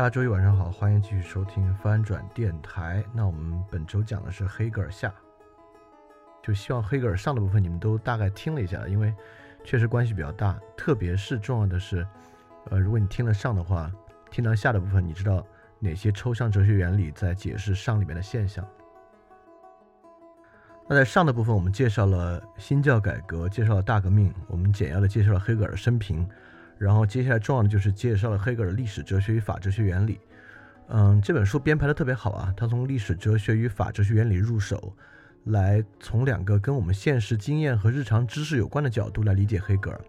大家周一晚上好，欢迎继续收听翻转电台。那我们本周讲的是黑格尔下，就希望黑格尔上的部分你们都大概听了一下，因为确实关系比较大。特别是重要的是，呃，如果你听了上的话，听到下的部分，你知道哪些抽象哲学原理在解释上里面的现象。那在上的部分，我们介绍了新教改革，介绍了大革命，我们简要的介绍了黑格尔的生平。然后接下来重要的就是介绍了黑格尔历史哲学与法哲学原理。嗯，这本书编排的特别好啊，他从历史哲学与法哲学原理入手，来从两个跟我们现实经验和日常知识有关的角度来理解黑格尔。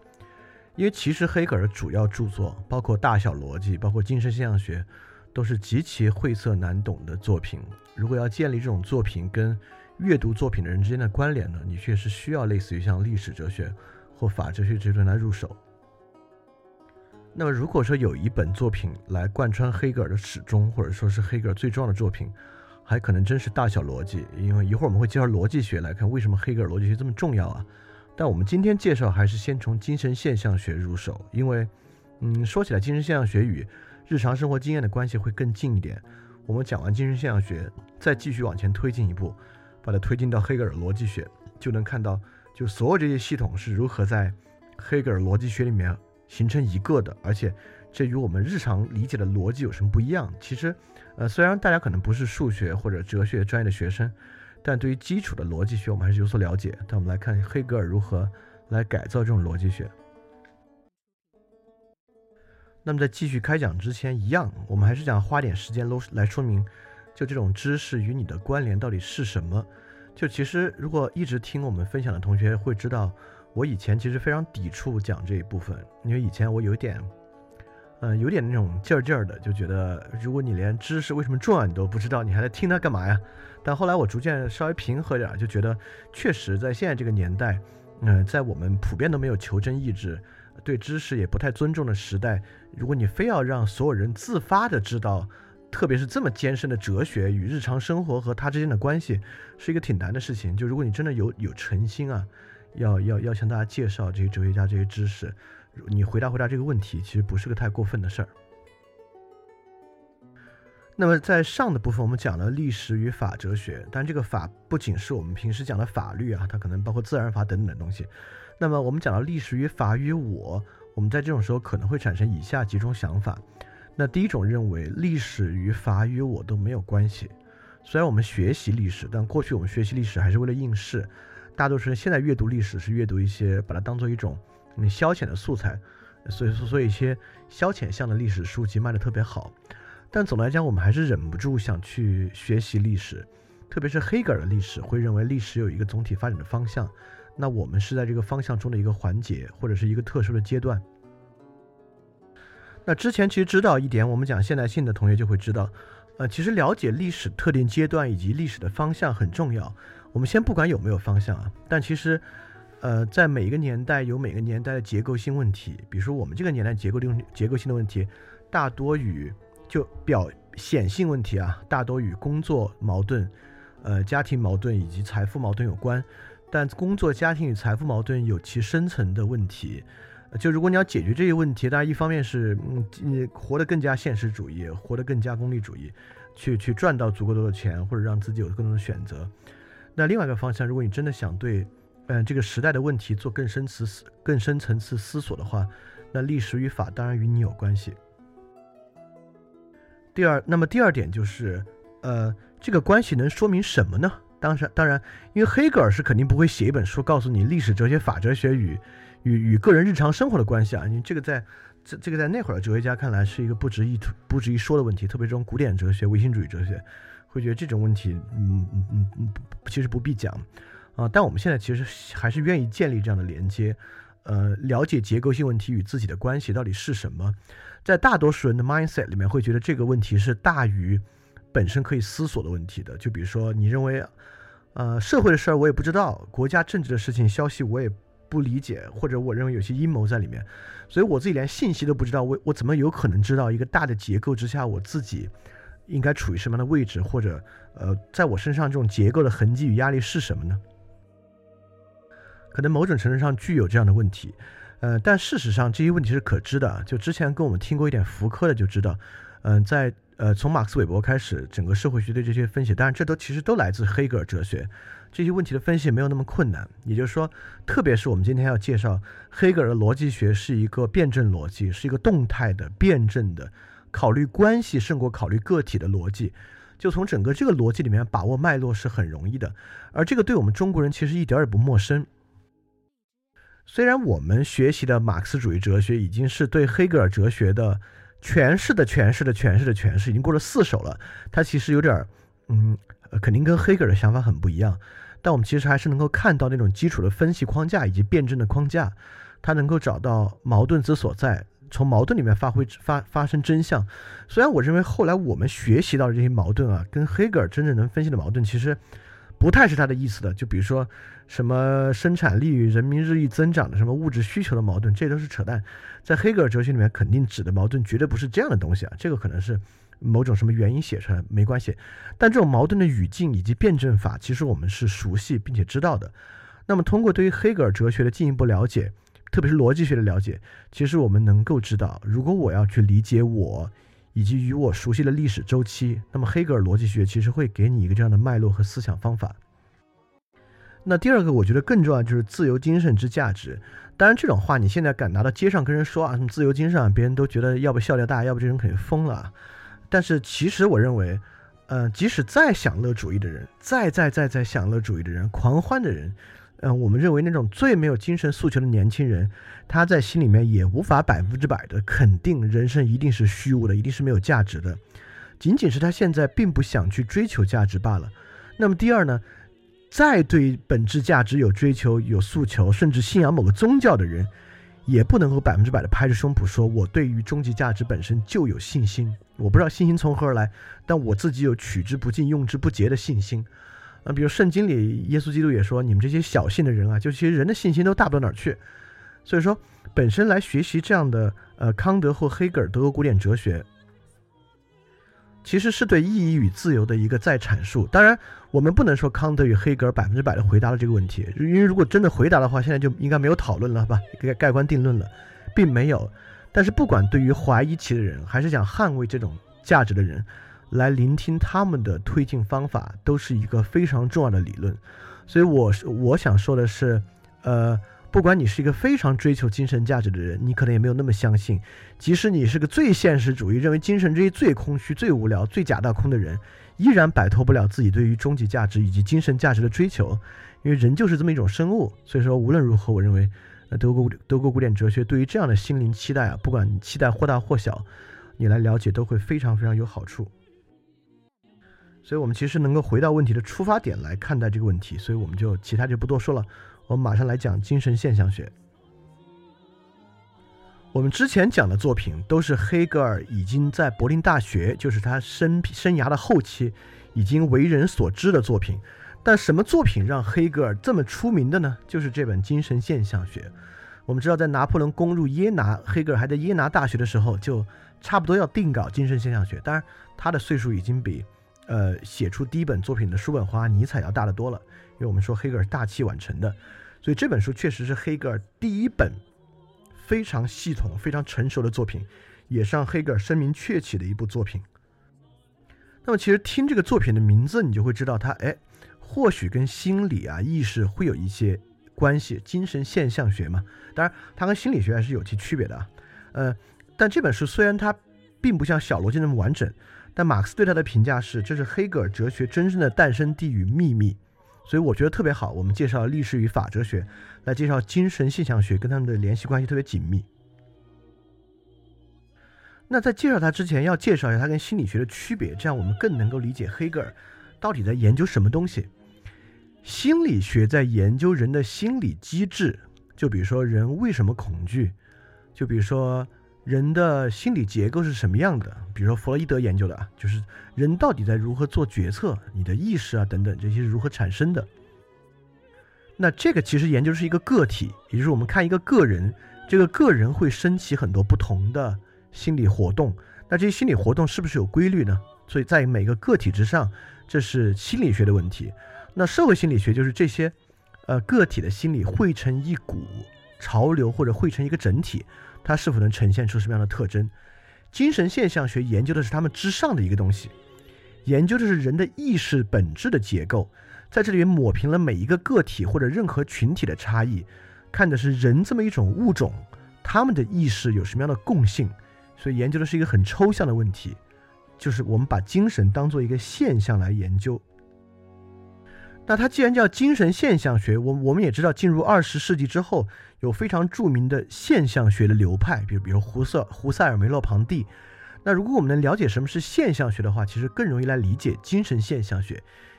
因为其实黑格尔的主要著作，包括大小逻辑，包括精神现象学，都是极其晦涩难懂的作品。如果要建立这种作品跟阅读作品的人之间的关联呢，你确实需要类似于像历史哲学或法哲学这种来入手。那么，如果说有一本作品来贯穿黑格尔的始终，或者说是黑格尔最重要的作品，还可能真是大小逻辑。因为一会儿我们会介绍逻辑学来看为什么黑格尔逻辑学这么重要啊。但我们今天介绍还是先从精神现象学入手，因为，嗯，说起来精神现象学与日常生活经验的关系会更近一点。我们讲完精神现象学，再继续往前推进一步，把它推进到黑格尔逻辑学，就能看到就所有这些系统是如何在黑格尔逻辑学里面。形成一个的，而且这与我们日常理解的逻辑有什么不一样？其实，呃，虽然大家可能不是数学或者哲学专业的学生，但对于基础的逻辑学我们还是有所了解。但我们来看黑格尔如何来改造这种逻辑学。那么在继续开讲之前，一样，我们还是想花点时间搂来说明，就这种知识与你的关联到底是什么？就其实，如果一直听我们分享的同学会知道。我以前其实非常抵触讲这一部分，因为以前我有点，嗯，有点那种劲儿劲儿的，就觉得如果你连知识为什么重要你都不知道，你还在听它干嘛呀？但后来我逐渐稍微平和点，就觉得确实在现在这个年代，嗯，在我们普遍都没有求真意志，对知识也不太尊重的时代，如果你非要让所有人自发的知道，特别是这么艰深的哲学与日常生活和它之间的关系，是一个挺难的事情。就如果你真的有有诚心啊。要要要向大家介绍这些哲学家这些知识，你回答回答这个问题，其实不是个太过分的事儿。那么在上的部分，我们讲了历史与法哲学，但这个法不仅是我们平时讲的法律啊，它可能包括自然法等等的东西。那么我们讲到历史与法与我，我们在这种时候可能会产生以下几种想法。那第一种认为历史与法与我都没有关系，虽然我们学习历史，但过去我们学习历史还是为了应试。大多数人现在阅读历史是阅读一些，把它当做一种嗯消遣的素材，所以说，所以一些消遣向的历史书籍卖的特别好。但总的来讲，我们还是忍不住想去学习历史，特别是黑格尔的历史，会认为历史有一个总体发展的方向。那我们是在这个方向中的一个环节，或者是一个特殊的阶段。那之前其实知道一点，我们讲现代性的同学就会知道，呃，其实了解历史特定阶段以及历史的方向很重要。我们先不管有没有方向啊，但其实，呃，在每一个年代有每个年代的结构性问题，比如说我们这个年代结构性结构性的问题，大多与就表显性问题啊，大多与工作矛盾、呃家庭矛盾以及财富矛盾有关。但工作、家庭与财富矛盾有其深层的问题，就如果你要解决这些问题，当然一方面是嗯你活得更加现实主义，活得更加功利主义，去去赚到足够多的钱，或者让自己有更多的选择。那另外一个方向，如果你真的想对，嗯，这个时代的问题做更深层次、更深层次思索的话，那历史与法当然与你有关系。第二，那么第二点就是，呃，这个关系能说明什么呢？当然，当然，因为黑格尔是肯定不会写一本书告诉你历史哲学、法哲学与与与个人日常生活的关系啊。你这个在这这个在那会儿的哲学家看来是一个不值一不值一说的问题，特别这种古典哲学、唯心主义哲学，会觉得这种问题，嗯嗯嗯嗯，其实不必讲啊。但我们现在其实还是愿意建立这样的连接，呃，了解结构性问题与自己的关系到底是什么。在大多数人的 mindset 里面，会觉得这个问题是大于本身可以思索的问题的。就比如说，你认为，呃，社会的事儿我也不知道，国家政治的事情消息我也不理解，或者我认为有些阴谋在里面，所以我自己连信息都不知道，我我怎么有可能知道一个大的结构之下我自己应该处于什么样的位置，或者呃，在我身上这种结构的痕迹与压力是什么呢？可能某种程度上具有这样的问题。呃，但事实上这些问题是可知的。就之前跟我们听过一点福柯的就知道，嗯，在呃从马克思韦伯开始，整个社会学的这些分析，当然这都其实都来自黑格尔哲学。这些问题的分析没有那么困难。也就是说，特别是我们今天要介绍黑格尔的逻辑学是一个辩证逻辑，是一个动态的辩证的，考虑关系胜过考虑个体的逻辑。就从整个这个逻辑里面把握脉络是很容易的。而这个对我们中国人其实一点也不陌生。虽然我们学习的马克思主义哲学已经是对黑格尔哲学的诠释的诠释的诠释的诠释，已经过了四手了，它其实有点，嗯，肯定跟黑格尔的想法很不一样。但我们其实还是能够看到那种基础的分析框架以及辩证的框架，它能够找到矛盾之所在，从矛盾里面发挥发发生真相。虽然我认为后来我们学习到的这些矛盾啊，跟黑格尔真正能分析的矛盾其实。不太是他的意思的，就比如说，什么生产力与人民日益增长的什么物质需求的矛盾，这都是扯淡。在黑格尔哲学里面，肯定指的矛盾绝对不是这样的东西啊，这个可能是某种什么原因写出来，没关系。但这种矛盾的语境以及辩证法，其实我们是熟悉并且知道的。那么，通过对于黑格尔哲学的进一步了解，特别是逻辑学的了解，其实我们能够知道，如果我要去理解我。以及与我熟悉的历史周期，那么黑格尔逻辑学其实会给你一个这样的脉络和思想方法。那第二个，我觉得更重要就是自由精神之价值。当然，这种话你现在敢拿到街上跟人说啊，什么自由精神啊，别人都觉得要不笑料大，要不这人肯定疯了。但是其实我认为，呃，即使再享乐主义的人，再再再再享乐主义的人，狂欢的人。嗯，我们认为那种最没有精神诉求的年轻人，他在心里面也无法百分之百的肯定人生一定是虚无的，一定是没有价值的，仅仅是他现在并不想去追求价值罢了。那么第二呢，再对本质价值有追求、有诉求，甚至信仰某个宗教的人，也不能够百分之百的拍着胸脯说，我对于终极价值本身就有信心。我不知道信心从何而来，但我自己有取之不尽、用之不竭的信心。啊，比如圣经里，耶稣基督也说：“你们这些小信的人啊，就其实人的信心都大不到哪儿去。”所以说，本身来学习这样的呃康德或黑格尔德国古典哲学，其实是对意义与自由的一个再阐述。当然，我们不能说康德与黑格尔百分之百的回答了这个问题，因为如果真的回答的话，现在就应该没有讨论了吧？盖盖棺定论了，并没有。但是，不管对于怀疑其的人，还是想捍卫这种价值的人。来聆听他们的推进方法，都是一个非常重要的理论。所以，我是我想说的是，呃，不管你是一个非常追求精神价值的人，你可能也没有那么相信。即使你是个最现实主义，认为精神之一最空虚、最无聊、最假大空的人，依然摆脱不了自己对于终极价值以及精神价值的追求。因为人就是这么一种生物。所以说，无论如何，我认为，呃，德国德国古典哲学对于这样的心灵期待啊，不管期待或大或小，你来了解都会非常非常有好处。所以，我们其实能够回到问题的出发点来看待这个问题，所以我们就其他就不多说了。我们马上来讲精神现象学。我们之前讲的作品都是黑格尔已经在柏林大学，就是他生生涯的后期，已经为人所知的作品。但什么作品让黑格尔这么出名的呢？就是这本精神现象学。我们知道，在拿破仑攻入耶拿，黑格尔还在耶拿大学的时候，就差不多要定稿精神现象学。当然，他的岁数已经比。呃，写出第一本作品的叔本华、尼采要大得多了，因为我们说黑格尔大器晚成的，所以这本书确实是黑格尔第一本非常系统、非常成熟的作品，也是让黑格尔声名鹊起的一部作品。那么，其实听这个作品的名字，你就会知道它，哎，或许跟心理啊、意识会有一些关系，精神现象学嘛。当然，它跟心理学还是有其区别的啊。呃，但这本书虽然它并不像小逻辑那么完整。但马克思对他的评价是：这是黑格尔哲学真正的诞生地与秘密，所以我觉得特别好。我们介绍历史与法哲学，来介绍精神现象学跟他们的联系关系特别紧密。那在介绍他之前，要介绍一下他跟心理学的区别，这样我们更能够理解黑格尔到底在研究什么东西。心理学在研究人的心理机制，就比如说人为什么恐惧，就比如说人的心理结构是什么样的，比如说弗洛伊德研究的，就是人到底在如何做决策，你的意识啊等等这些是如何产生的。那这个其实研究是一个个体，也就是我们看一个个人，这个个人会升起很多不同的。心理活动，那这些心理活动是不是有规律呢？所以在每个个体之上，这是心理学的问题。那社会心理学就是这些，呃，个体的心理汇成一股潮流或者汇成一个整体，它是否能呈现出什么样的特征？精神现象学研究的是他们之上的一个东西，研究的是人的意识本质的结构，在这里面抹平了每一个个体或者任何群体的差异，看的是人这么一种物种，他们的意识有什么样的共性。所以研究的是一个很抽象的问题，就是我们把精神当做一个现象来研究。那它既然叫精神现象学，我我们也知道，进入二十世纪之后，有非常著名的现象学的流派，比如比如胡塞胡塞尔梅洛庞蒂。那如果我们能了解什么是现象学的话，其实更容易来理解精神现象学，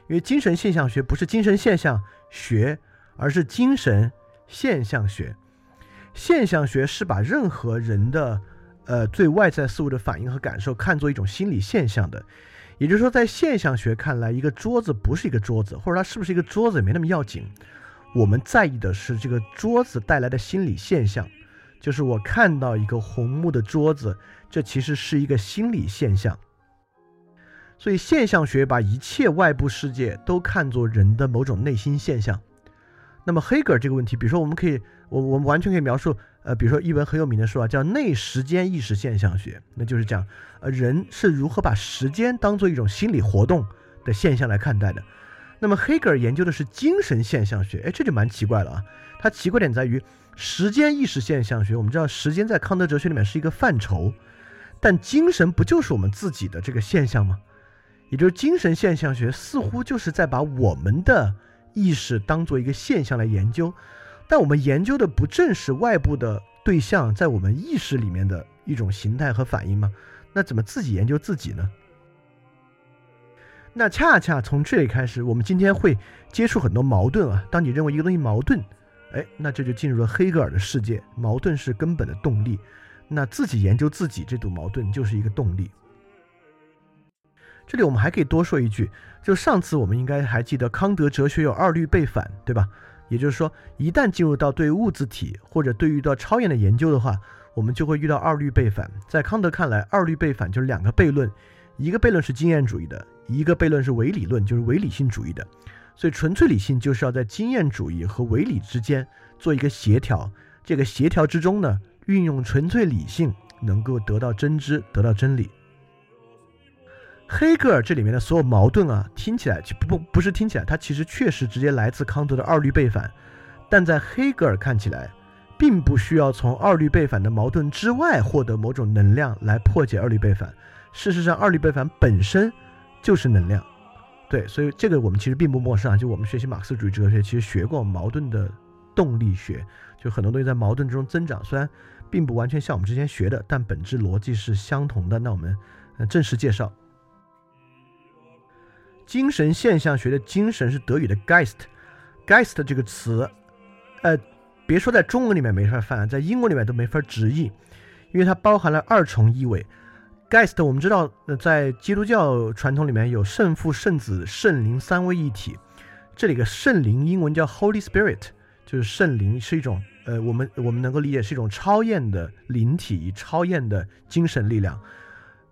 因为精神现象学不是精神现象学，而是精神现象学。现象学是把任何人的呃，对外在事物的反应和感受看作一种心理现象的，也就是说，在现象学看来，一个桌子不是一个桌子，或者它是不是一个桌子也没那么要紧。我们在意的是这个桌子带来的心理现象，就是我看到一个红木的桌子，这其实是一个心理现象。所以，现象学把一切外部世界都看作人的某种内心现象。那么，黑格尔这个问题，比如说，我们可以，我我们完全可以描述。呃，比如说一本很有名的书啊，叫《内时间意识现象学》，那就是讲，呃，人是如何把时间当做一种心理活动的现象来看待的。那么黑格尔研究的是精神现象学，哎，这就蛮奇怪了啊。它奇怪点在于，时间意识现象学，我们知道时间在康德哲学里面是一个范畴，但精神不就是我们自己的这个现象吗？也就是精神现象学似乎就是在把我们的意识当做一个现象来研究。但我们研究的不正是外部的对象在我们意识里面的一种形态和反应吗？那怎么自己研究自己呢？那恰恰从这里开始，我们今天会接触很多矛盾啊。当你认为一个东西矛盾，哎，那这就进入了黑格尔的世界。矛盾是根本的动力，那自己研究自己这堵矛盾就是一个动力。这里我们还可以多说一句，就上次我们应该还记得康德哲学有二律背反，对吧？也就是说，一旦进入到对物质体或者对于到超验的研究的话，我们就会遇到二律背反。在康德看来，二律背反就是两个悖论，一个悖论是经验主义的，一个悖论是唯理论，就是唯理性主义的。所以，纯粹理性就是要在经验主义和唯理之间做一个协调。这个协调之中呢，运用纯粹理性能够得到真知，得到真理。黑格尔这里面的所有矛盾啊，听起来不不不是听起来，它其实确实直接来自康德的二律背反，但在黑格尔看起来，并不需要从二律背反的矛盾之外获得某种能量来破解二律背反。事实上，二律背反本身就是能量。对，所以这个我们其实并不陌生啊。就我们学习马克思主义哲学，其实学过矛盾的动力学，就很多东西在矛盾之中增长，虽然并不完全像我们之前学的，但本质逻辑是相同的。那我们正式介绍。精神现象学的精神是德语的 Geist，Geist 这个词，呃，别说在中文里面没法翻，在英文里面都没法直译，因为它包含了二重意味。Geist 我们知道，在基督教传统里面有圣父、圣子、圣灵三位一体，这里的圣灵英文叫 Holy Spirit，就是圣灵是一种，呃，我们我们能够理解是一种超验的灵体、超验的精神力量。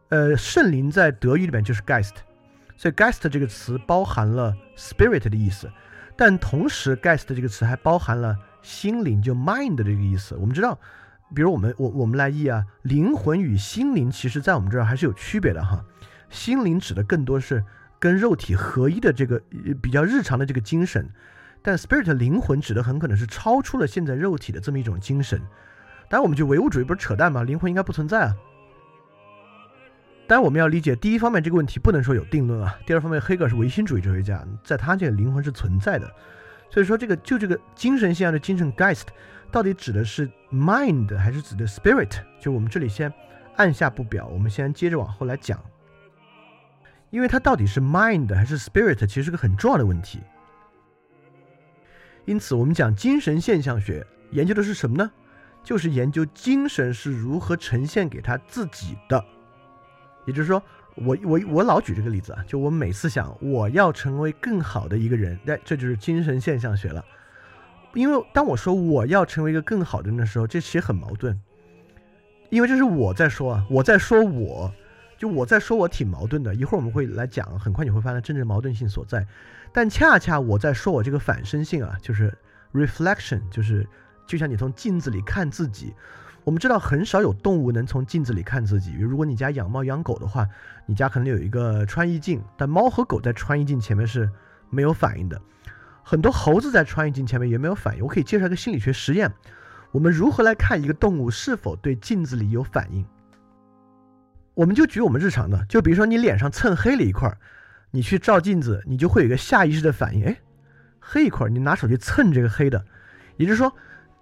呃，圣灵在德语里面就是 Geist。所以，Geist 这个词包含了 spirit 的意思，但同时，Geist 这个词还包含了心灵，就 mind 的这个意思。我们知道，比如我们我我们来译啊，灵魂与心灵，其实在我们这儿还是有区别的哈。心灵指的更多是跟肉体合一的这个比较日常的这个精神，但 spirit 灵魂指的很可能是超出了现在肉体的这么一种精神。当然，我们就唯物主义不是扯淡吗？灵魂应该不存在啊。当然我们要理解，第一方面这个问题不能说有定论啊。第二方面，黑格尔是唯心主义哲学家，在他这个灵魂是存在的，所以说这个就这个精神现象的精神 geist 到底指的是 mind 还是指的 spirit？就我们这里先按下不表，我们先接着往后来讲，因为它到底是 mind 还是 spirit，其实是个很重要的问题。因此，我们讲精神现象学研究的是什么呢？就是研究精神是如何呈现给他自己的。也就是说，我我我老举这个例子啊，就我每次想我要成为更好的一个人，那，这就是精神现象学了。因为当我说我要成为一个更好的人的时候，这其实很矛盾，因为这是我在说啊，我在说我，就我在说我挺矛盾的。一会儿我们会来讲，很快你会发现真正矛盾性所在。但恰恰我在说我这个反身性啊，就是 reflection，就是就像你从镜子里看自己。我们知道很少有动物能从镜子里看自己。比如，如果你家养猫养狗的话，你家可能有一个穿衣镜，但猫和狗在穿衣镜前面是没有反应的。很多猴子在穿衣镜前面也没有反应。我可以介绍一个心理学实验：我们如何来看一个动物是否对镜子里有反应？我们就举我们日常的，就比如说你脸上蹭黑了一块，你去照镜子，你就会有一个下意识的反应，哎，黑一块，你拿手去蹭这个黑的，也就是说。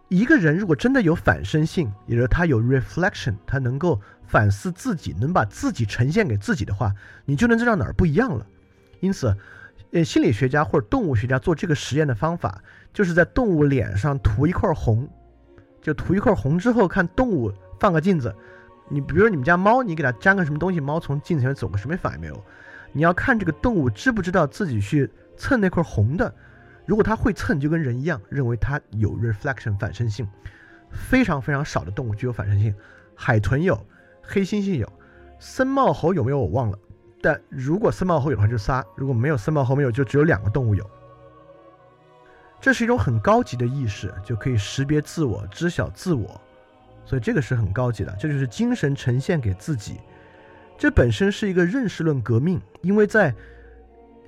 一个人如果真的有反身性，也就是他有 reflection，他能够反思自己，能把自己呈现给自己的话，你就能知道哪儿不一样了。因此，呃，心理学家或者动物学家做这个实验的方法，就是在动物脸上涂一块红，就涂一块红之后，看动物放个镜子。你比如你们家猫，你给它粘个什么东西，猫从镜子前面走个什么反应没有？你要看这个动物知不知道自己去蹭那块红的。如果它会蹭，就跟人一样，认为它有 reflection 反身性，非常非常少的动物具有反身性，海豚有，黑猩猩有，森茂猴有没有我忘了，但如果森茂猴有的话就仨，如果没有森茂猴没有就只有两个动物有。这是一种很高级的意识，就可以识别自我、知晓自我，所以这个是很高级的，这就是精神呈现给自己，这本身是一个认识论革命，因为在。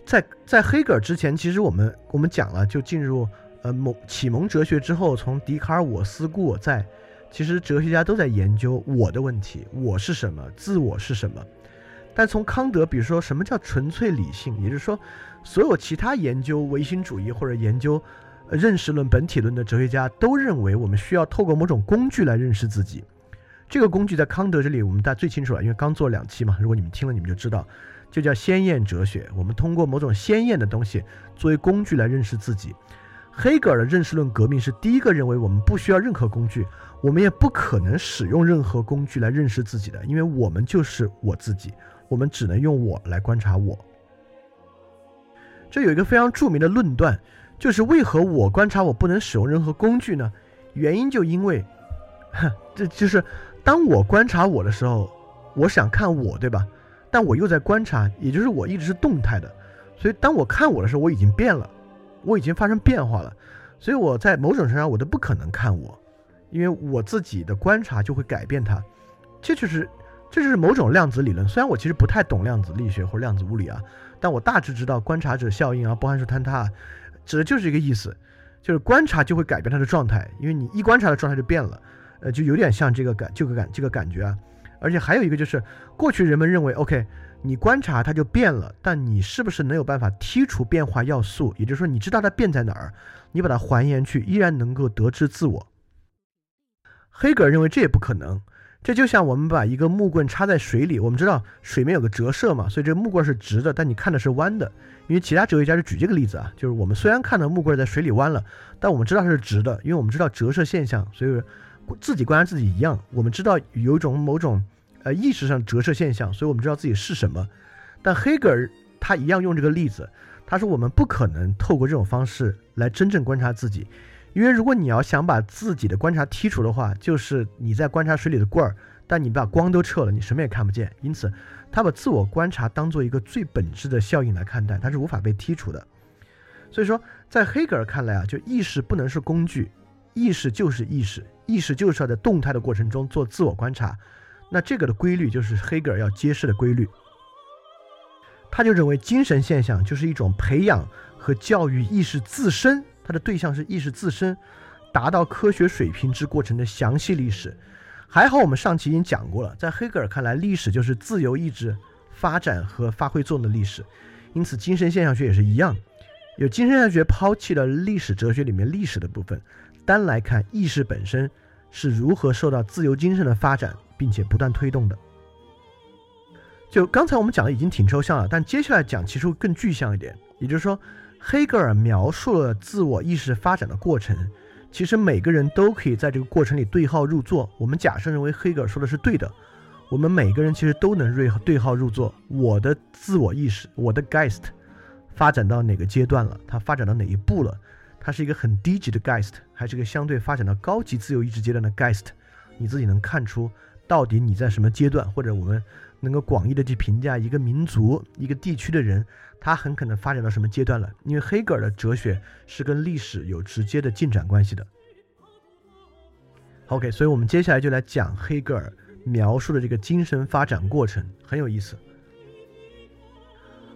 在在黑格尔之前，其实我们我们讲了，就进入呃蒙启蒙哲学之后，从笛卡尔我思故我在，其实哲学家都在研究我的问题，我是什么，自我是什么。但从康德，比如说什么叫纯粹理性，也就是说，所有其他研究唯心主义或者研究认识论本体论的哲学家都认为，我们需要透过某种工具来认识自己。这个工具在康德这里，我们大家最清楚了，因为刚做两期嘛。如果你们听了，你们就知道。就叫鲜艳哲学。我们通过某种鲜艳的东西作为工具来认识自己。黑格尔的认识论革命是第一个认为我们不需要任何工具，我们也不可能使用任何工具来认识自己的，因为我们就是我自己，我们只能用我来观察我。这有一个非常著名的论断，就是为何我观察我不能使用任何工具呢？原因就因为，这就是当我观察我的时候，我想看我，对吧？但我又在观察，也就是我一直是动态的，所以当我看我的时候，我已经变了，我已经发生变化了，所以我在某种程度上我都不可能看我，因为我自己的观察就会改变它，这就是这就是某种量子理论。虽然我其实不太懂量子力学或者量子物理啊，但我大致知道观察者效应啊、波函数坍塌，指的就是一个意思，就是观察就会改变它的状态，因为你一观察的状态就变了，呃，就有点像这个感这个感这个感觉啊。而且还有一个就是，过去人们认为，OK，你观察它就变了，但你是不是能有办法剔除变化要素？也就是说，你知道它变在哪儿，你把它还原去，依然能够得知自我。黑格尔认为这也不可能。这就像我们把一个木棍插在水里，我们知道水面有个折射嘛，所以这个木棍是直的，但你看的是弯的。因为其他哲学家就举这个例子啊，就是我们虽然看到木棍在水里弯了，但我们知道它是直的，因为我们知道折射现象，所以自己观察自己一样，我们知道有一种某种。呃，意识上折射现象，所以我们知道自己是什么。但黑格尔他一样用这个例子，他说我们不可能透过这种方式来真正观察自己，因为如果你要想把自己的观察剔除的话，就是你在观察水里的棍儿，但你把光都撤了，你什么也看不见。因此，他把自我观察当做一个最本质的效应来看待，它是无法被剔除的。所以说，在黑格尔看来啊，就意识不能是工具，意识就是意识，意识就是要在动态的过程中做自我观察。那这个的规律就是黑格尔要揭示的规律。他就认为精神现象就是一种培养和教育意识自身，它的对象是意识自身，达到科学水平之过程的详细历史。还好我们上期已经讲过了，在黑格尔看来，历史就是自由意志发展和发挥作用的历史，因此精神现象学也是一样。有精神现象学抛弃了历史哲学里面历史的部分，单来看意识本身是如何受到自由精神的发展，并且不断推动的。就刚才我们讲的已经挺抽象了，但接下来讲其实会更具象一点。也就是说，黑格尔描述了自我意识发展的过程，其实每个人都可以在这个过程里对号入座。我们假设认为黑格尔说的是对的，我们每个人其实都能对对号入座。我的自我意识，我的 Geist。发展到哪个阶段了？它发展到哪一步了？它是一个很低级的 Geist，还是一个相对发展到高级自由意志阶段的 Geist？你自己能看出到底你在什么阶段？或者我们能够广义的去评价一个民族、一个地区的人，他很可能发展到什么阶段了？因为黑格尔的哲学是跟历史有直接的进展关系的。OK，所以我们接下来就来讲黑格尔描述的这个精神发展过程，很有意思。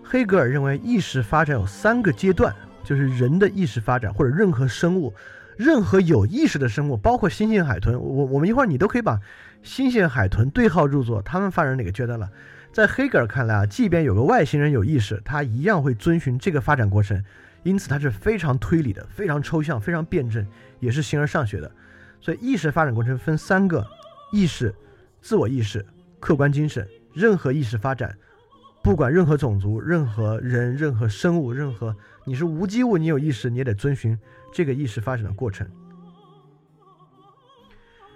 黑格尔认为，意识发展有三个阶段，就是人的意识发展，或者任何生物、任何有意识的生物，包括猩猩、海豚。我我们一会儿你都可以把猩猩、海豚对号入座，他们发展哪个阶段了？在黑格尔看来啊，即便有个外星人有意识，他一样会遵循这个发展过程，因此他是非常推理的、非常抽象、非常辩证，也是形而上学的。所以，意识发展过程分三个：意识、自我意识、客观精神。任何意识发展。不管任何种族、任何人、任何生物、任何你是无机物，你有意识，你也得遵循这个意识发展的过程。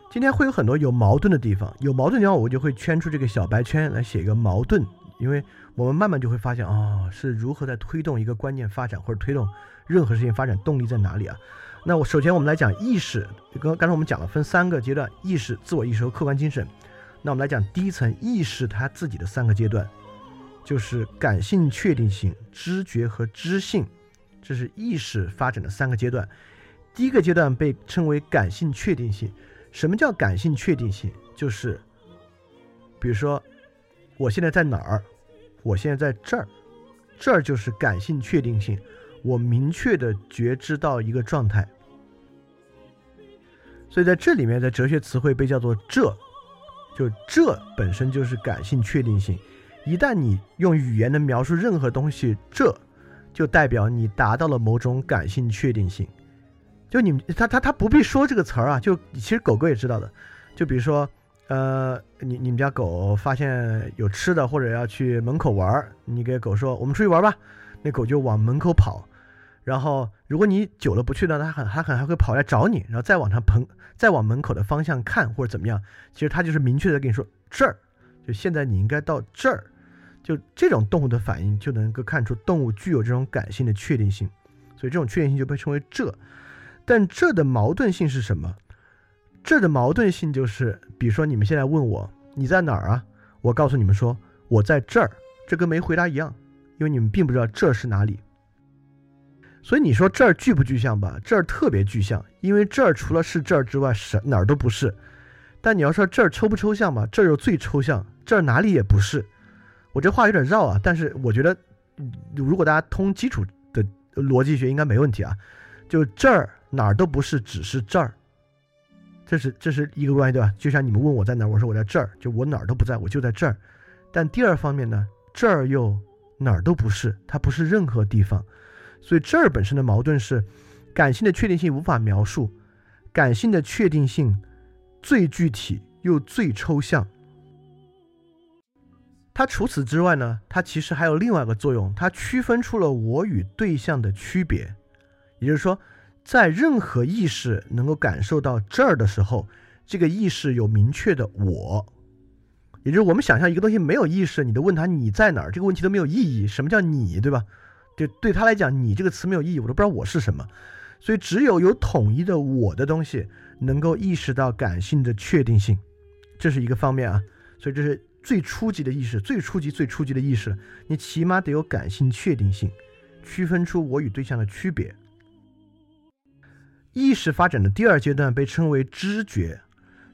今天会有很多有矛盾的地方，有矛盾地方我就会圈出这个小白圈来写一个矛盾，因为我们慢慢就会发现啊，是如何在推动一个观念发展或者推动任何事情发展动力在哪里啊？那我首先我们来讲意识，刚刚才我们讲了分三个阶段：意识、自我意识和客观精神。那我们来讲第一层意识它自己的三个阶段。就是感性确定性、知觉和知性，这是意识发展的三个阶段。第一个阶段被称为感性确定性。什么叫感性确定性？就是，比如说，我现在在哪儿？我现在在这儿，这儿就是感性确定性。我明确的觉知到一个状态。所以在这里面的哲学词汇被叫做“这”，就这本身就是感性确定性。一旦你用语言能描述任何东西，这就代表你达到了某种感性确定性。就你他他他不必说这个词儿啊，就其实狗狗也知道的。就比如说，呃，你你们家狗发现有吃的或者要去门口玩，你给狗说我们出去玩吧，那狗就往门口跑。然后如果你久了不去呢，它很它很还会跑来找你，然后再往它棚再往门口的方向看或者怎么样。其实它就是明确的跟你说这儿，就现在你应该到这儿。就这种动物的反应，就能够看出动物具有这种感性的确定性，所以这种确定性就被称为这。但这的矛盾性是什么？这的矛盾性就是，比如说你们现在问我你在哪儿啊？我告诉你们说我在这儿，这跟没回答一样，因为你们并不知道这是哪里。所以你说这儿具不具象吧？这儿特别具象，因为这儿除了是这儿之外，是哪儿都不是。但你要说这儿抽不抽象吧？这儿又最抽象，这儿哪里也不是。我这话有点绕啊，但是我觉得，如果大家通基础的逻辑学，应该没问题啊。就这儿哪儿都不是，只是这儿，这是这是一个关系，对吧？就像你们问我在哪儿，我说我在这儿，就我哪儿都不在，我就在这儿。但第二方面呢，这儿又哪儿都不是，它不是任何地方。所以这儿本身的矛盾是，感性的确定性无法描述，感性的确定性最具体又最抽象。它除此之外呢，它其实还有另外一个作用，它区分出了我与对象的区别。也就是说，在任何意识能够感受到这儿的时候，这个意识有明确的我。也就是我们想象一个东西没有意识，你都问他你在哪儿，这个问题都没有意义。什么叫你，对吧？就对他来讲，你这个词没有意义，我都不知道我是什么。所以，只有有统一的我的东西，能够意识到感性的确定性，这是一个方面啊。所以这是。最初级的意识，最初级、最初级的意识，你起码得有感性确定性，区分出我与对象的区别。意识发展的第二阶段被称为知觉。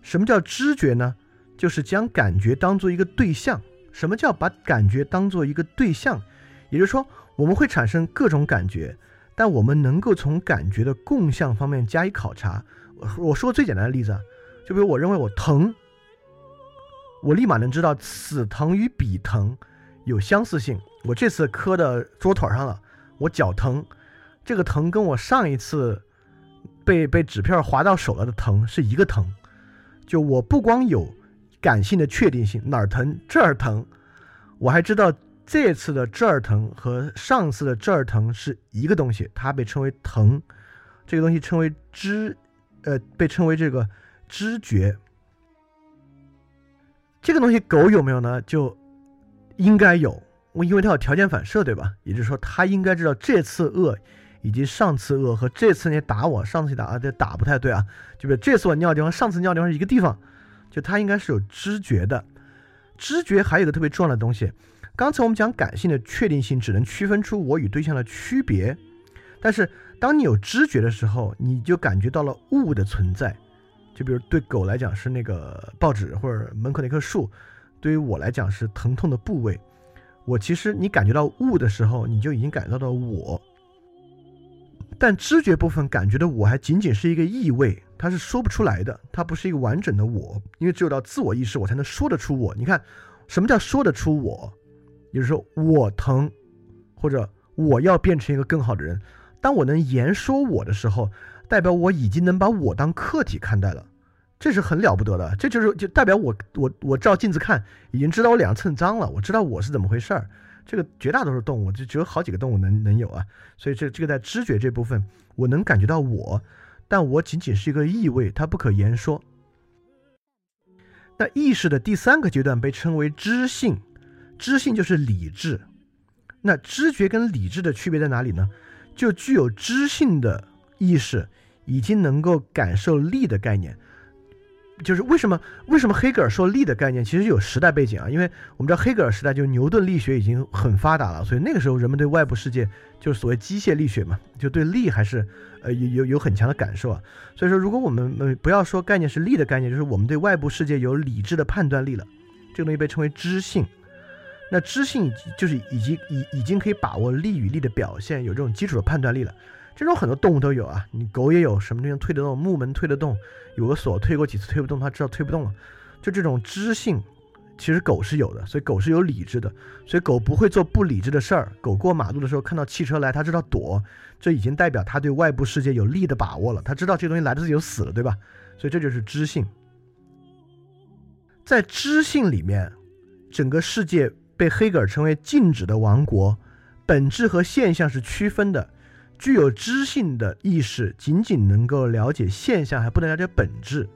什么叫知觉呢？就是将感觉当做一个对象。什么叫把感觉当做一个对象？也就是说，我们会产生各种感觉，但我们能够从感觉的共向方面加以考察。我说个最简单的例子啊，就比如我认为我疼，我立马能知道此疼与彼疼有相似性。我这次磕的桌腿上了，我脚疼，这个疼跟我上一次被被纸片划到手了的疼是一个疼。就我不光有感性的确定性，哪儿疼这儿疼，我还知道这次的这儿疼和上次的这儿疼是一个东西，它被称为疼，这个东西称为知，呃，被称为这个知觉。这个东西狗有没有呢？就应该有，因为它有条件反射，对吧？也就是说，它应该知道这次饿。以及上次饿和这次你打我，上次打啊，这打不太对啊，就比如这次我尿的地方，上次尿的地方是一个地方，就它应该是有知觉的。知觉还有一个特别重要的东西，刚才我们讲感性的确定性只能区分出我与对象的区别，但是当你有知觉的时候，你就感觉到了物的存在。就比如对狗来讲是那个报纸或者门口那棵树，对于我来讲是疼痛的部位。我其实你感觉到物的时候，你就已经感觉到了我。但知觉部分感觉的我还仅仅是一个意味，它是说不出来的，它不是一个完整的我，因为只有到自我意识，我才能说得出我。你看，什么叫说得出我？也就是说，我疼，或者我要变成一个更好的人。当我能言说我的时候，代表我已经能把我当客体看待了，这是很了不得的。这就是就代表我我我照镜子看，已经知道我脸上蹭脏了，我知道我是怎么回事儿。这个绝大多数动物就只有好几个动物能能有啊，所以这这个在知觉这部分，我能感觉到我，但我仅仅是一个意味，它不可言说。那意识的第三个阶段被称为知性，知性就是理智。那知觉跟理智的区别在哪里呢？就具有知性的意识，已经能够感受力的概念。就是为什么为什么黑格尔说力的概念其实有时代背景啊？因为我们知道黑格尔时代就牛顿力学已经很发达了，所以那个时候人们对外部世界就是所谓机械力学嘛，就对力还是呃有有有很强的感受啊。所以说，如果我们呃不要说概念是力的概念，就是我们对外部世界有理智的判断力了，这个东西被称为知性。那知性就是已经已已经可以把握力与力的表现，有这种基础的判断力了。这种很多动物都有啊，你狗也有，什么东西推得动？木门推得动，有个锁推过几次推不动，它知道推不动了。就这种知性，其实狗是有的，所以狗是有理智的，所以狗不会做不理智的事儿。狗过马路的时候看到汽车来，它知道躲，这已经代表它对外部世界有力的把握了，它知道这东西来的自己就死了，对吧？所以这就是知性。在知性里面，整个世界被黑格尔称为静止的王国，本质和现象是区分的。具有知性的意识，仅仅能够了解现象，还不能了解本质。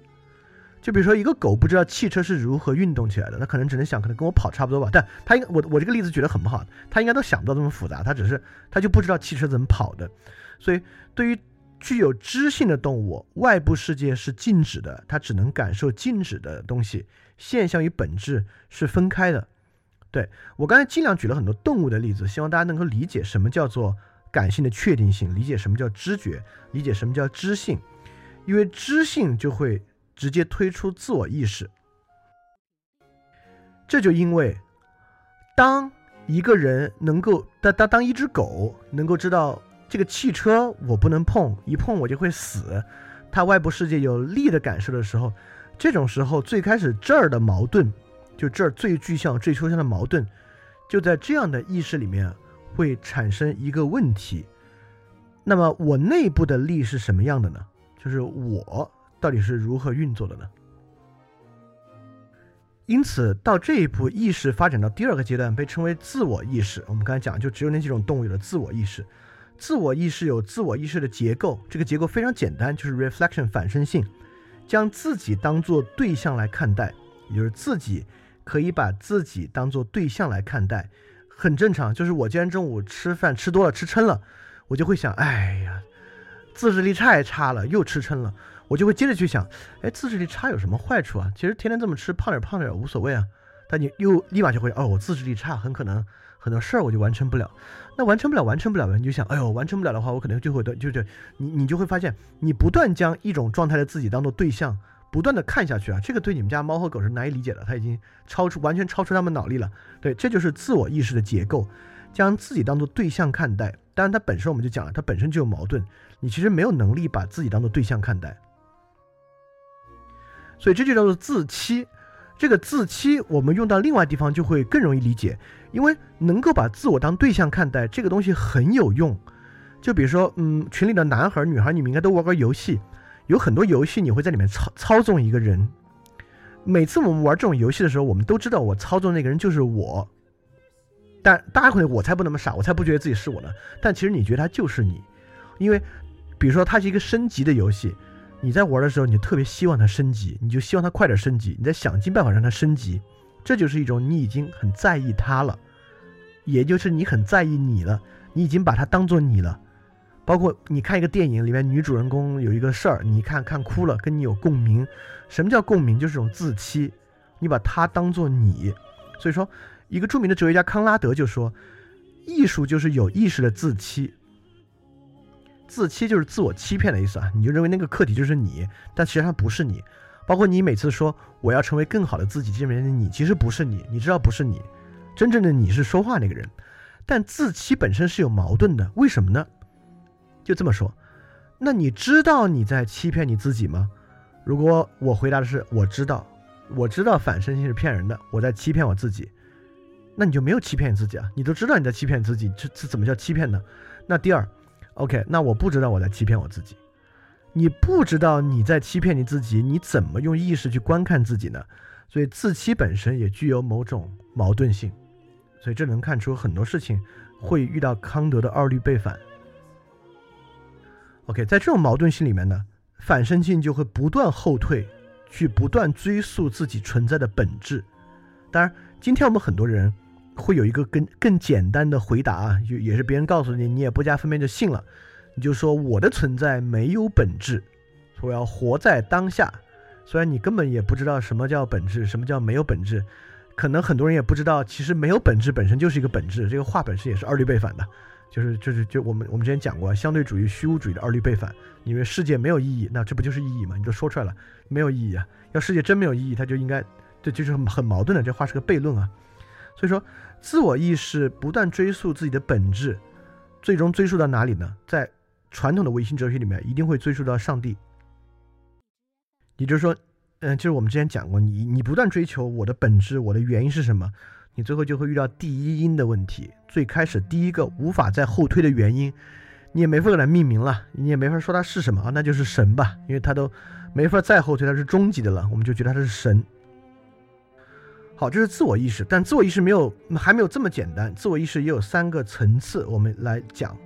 就比如说，一个狗不知道汽车是如何运动起来的，它可能只能想，可能跟我跑差不多吧。但它应该我我这个例子举得很不好，它应该都想不到这么复杂，它只是它就不知道汽车怎么跑的。所以，对于具有知性的动物，外部世界是静止的，它只能感受静止的东西，现象与本质是分开的。对我刚才尽量举了很多动物的例子，希望大家能够理解什么叫做。感性的确定性，理解什么叫知觉，理解什么叫知性，因为知性就会直接推出自我意识。这就因为，当一个人能够当当当一只狗能够知道这个汽车我不能碰，一碰我就会死，它外部世界有力的感受的时候，这种时候最开始这儿的矛盾，就这儿最具象、最抽象的矛盾，就在这样的意识里面。会产生一个问题，那么我内部的力是什么样的呢？就是我到底是如何运作的呢？因此，到这一步，意识发展到第二个阶段，被称为自我意识。我们刚才讲，就只有那几种动物有了自我意识。自我意识有自我意识的结构，这个结构非常简单，就是 reflection 反身性，将自己当做对象来看待，也就是自己可以把自己当做对象来看待。很正常，就是我今天中午吃饭吃多了，吃撑了，我就会想，哎呀，自制力太差了，又吃撑了，我就会接着去想，哎，自制力差有什么坏处啊？其实天天这么吃，胖点胖点无所谓啊。但你又立马就会，哦，我自制力差，很可能很多事儿我就完成不了。那完成不了，完成不了了，你就想，哎呦，完成不了的话，我可能就会的，就就你你就会发现，你不断将一种状态的自己当做对象。不断的看下去啊，这个对你们家猫和狗是难以理解的，它已经超出完全超出他们脑力了。对，这就是自我意识的结构，将自己当做对象看待。当然，它本身我们就讲了，它本身就有矛盾，你其实没有能力把自己当做对象看待。所以这就叫做自欺。这个自欺，我们用到另外地方就会更容易理解，因为能够把自我当对象看待，这个东西很有用。就比如说，嗯，群里的男孩女孩，你们应该都玩过游戏，有很多游戏你会在里面操操纵一个人。每次我们玩这种游戏的时候，我们都知道我操纵那个人就是我。但大家可能我才不那么傻，我才不觉得自己是我呢。但其实你觉得他就是你，因为比如说它是一个升级的游戏。你在玩的时候，你就特别希望它升级，你就希望它快点升级，你在想尽办法让它升级，这就是一种你已经很在意它了，也就是你很在意你了，你已经把它当做你了。包括你看一个电影里面女主人公有一个事儿，你看看哭了，跟你有共鸣。什么叫共鸣？就是种自欺，你把它当做你。所以说，一个著名的哲学家康拉德就说，艺术就是有意识的自欺。自欺就是自我欺骗的意思啊，你就认为那个客体就是你，但实际上不是你。包括你每次说我要成为更好的自己，这里面的你其实不是你，你知道不是你，真正的你是说话那个人。但自欺本身是有矛盾的，为什么呢？就这么说，那你知道你在欺骗你自己吗？如果我回答的是我知道，我知道反身性是骗人的，我在欺骗我自己，那你就没有欺骗你自己啊，你都知道你在欺骗自己，这这怎么叫欺骗呢？那第二。OK，那我不知道我在欺骗我自己。你不知道你在欺骗你自己，你怎么用意识去观看自己呢？所以自欺本身也具有某种矛盾性。所以这能看出很多事情会遇到康德的二律背反。OK，在这种矛盾性里面呢，反身性就会不断后退，去不断追溯自己存在的本质。当然，今天我们很多人。会有一个更更简单的回答啊，就也是别人告诉你，你也不加分辨就信了，你就说我的存在没有本质，我要活在当下。虽然你根本也不知道什么叫本质，什么叫没有本质，可能很多人也不知道，其实没有本质本身就是一个本质。这个话本身也是二律背反的，就是就是就我们我们之前讲过相对主义虚无主义的二律背反，因为世界没有意义，那这不就是意义吗？你都说出来了，没有意义啊。要世界真没有意义，它就应该这就是很矛盾的，这话是个悖论啊。所以说。自我意识不断追溯自己的本质，最终追溯到哪里呢？在传统的唯心哲学里面，一定会追溯到上帝。也就是说，嗯，就是我们之前讲过，你你不断追求我的本质，我的原因是什么？你最后就会遇到第一因的问题。最开始第一个无法再后推的原因，你也没法给它命名了，你也没法说它是什么啊？那就是神吧，因为它都没法再后推，它是终极的了，我们就觉得它是神。好，这是自我意识，但自我意识没有还没有这么简单。自我意识也有三个层次，我们来讲。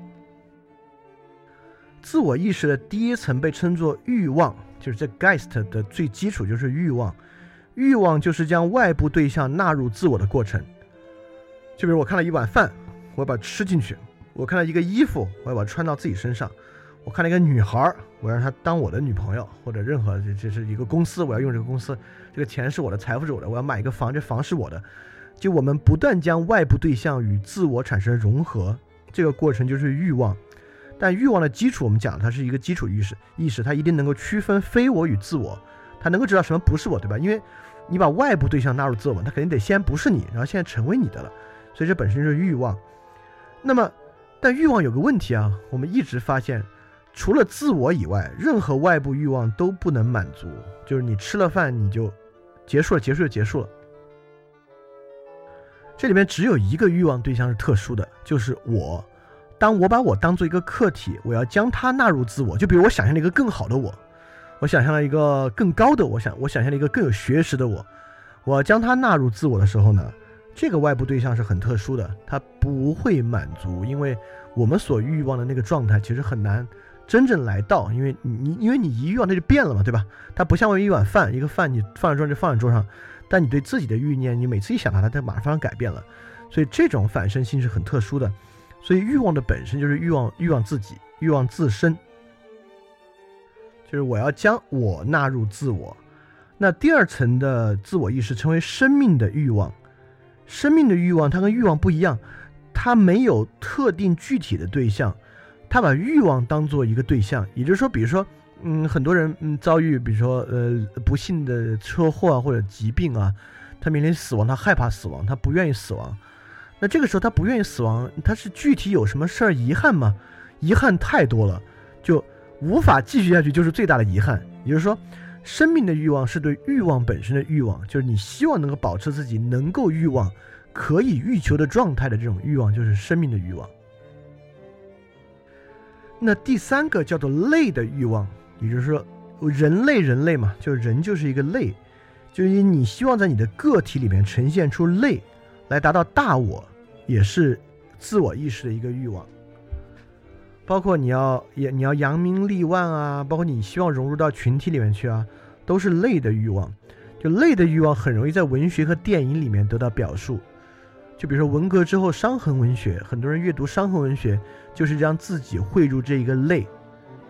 自我意识的第一层被称作欲望，就是这 guest 的最基础就是欲望。欲望就是将外部对象纳入自我的过程。就比如我看了一碗饭，我要把它吃进去；我看到一个衣服，我要把它穿到自己身上。我看了一个女孩儿，我让她当我的女朋友，或者任何这这是一个公司，我要用这个公司，这个钱是我的，财富是我的，我要买一个房，这房是我的。就我们不断将外部对象与自我产生融合，这个过程就是欲望。但欲望的基础，我们讲它是一个基础意识，意识它一定能够区分非我与自我，它能够知道什么不是我，对吧？因为你把外部对象纳入自我，他肯定得先不是你，然后现在成为你的了，所以这本身就是欲望。那么，但欲望有个问题啊，我们一直发现。除了自我以外，任何外部欲望都不能满足。就是你吃了饭，你就结束了，结束就结束了。这里面只有一个欲望对象是特殊的，就是我。当我把我当做一个客体，我要将它纳入自我。就比如我想象了一个更好的我，我想象了一个更高的我，想我想象了一个更有学识的我，我要将它纳入自我的时候呢，这个外部对象是很特殊的，它不会满足，因为我们所欲望的那个状态其实很难。真正来到，因为你因为你一欲望，它就变了嘛，对吧？它不像一碗饭，一个饭你放在桌上就放在桌上，但你对自己的欲念，你每次一想到它，它马上改变了。所以这种反身性是很特殊的。所以欲望的本身就是欲望，欲望自己，欲望自身，就是我要将我纳入自我。那第二层的自我意识称为生命的欲望。生命的欲望它跟欲望不一样，它没有特定具体的对象。他把欲望当做一个对象，也就是说，比如说，嗯，很多人嗯遭遇，比如说呃不幸的车祸啊或者疾病啊，他面临死亡，他害怕死亡，他不愿意死亡。那这个时候他不愿意死亡，他是具体有什么事儿遗憾吗？遗憾太多了，就无法继续下去，就是最大的遗憾。也就是说，生命的欲望是对欲望本身的欲望，就是你希望能够保持自己能够欲望、可以欲求的状态的这种欲望，就是生命的欲望。那第三个叫做类的欲望，也就是说，人类人类嘛，就人就是一个类，就是你希望在你的个体里面呈现出类，来达到大我，也是自我意识的一个欲望。包括你要也你要扬名立万啊，包括你希望融入到群体里面去啊，都是类的欲望。就类的欲望很容易在文学和电影里面得到表述。就比如说文革之后伤痕文学，很多人阅读伤痕文学，就是让自己汇入这一个类。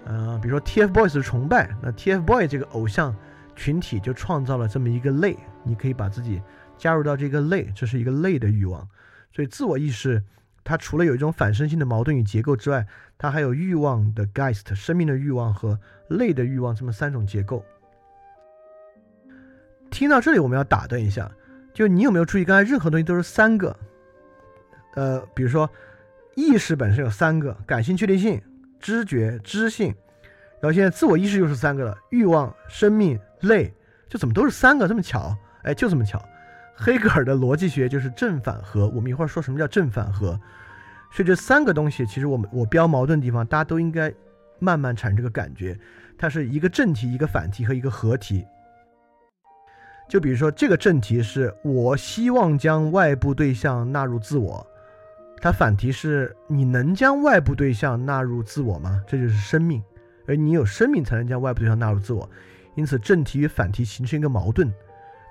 呃，比如说 TFBOYS 的崇拜，那 TFBOYS 这个偶像群体就创造了这么一个类，你可以把自己加入到这个类，这是一个类的欲望。所以自我意识。它除了有一种反身性的矛盾与结构之外，它还有欲望的 Geist 生命的欲望和类的欲望这么三种结构。听到这里，我们要打断一下，就你有没有注意，刚才任何东西都是三个，呃，比如说意识本身有三个：感性、确定性、知觉、知性。然后现在自我意识又是三个了：欲望、生命、类，就怎么都是三个？这么巧？哎，就这么巧。黑格尔的逻辑学就是正反合，我们一会儿说什么叫正反合。所以这三个东西，其实我们我标矛盾的地方，大家都应该慢慢产生个感觉，它是一个正题、一个反题和一个合题。就比如说这个正题是我希望将外部对象纳入自我，它反题是你能将外部对象纳入自我吗？这就是生命，而你有生命才能将外部对象纳入自我，因此正题与反题形成一个矛盾。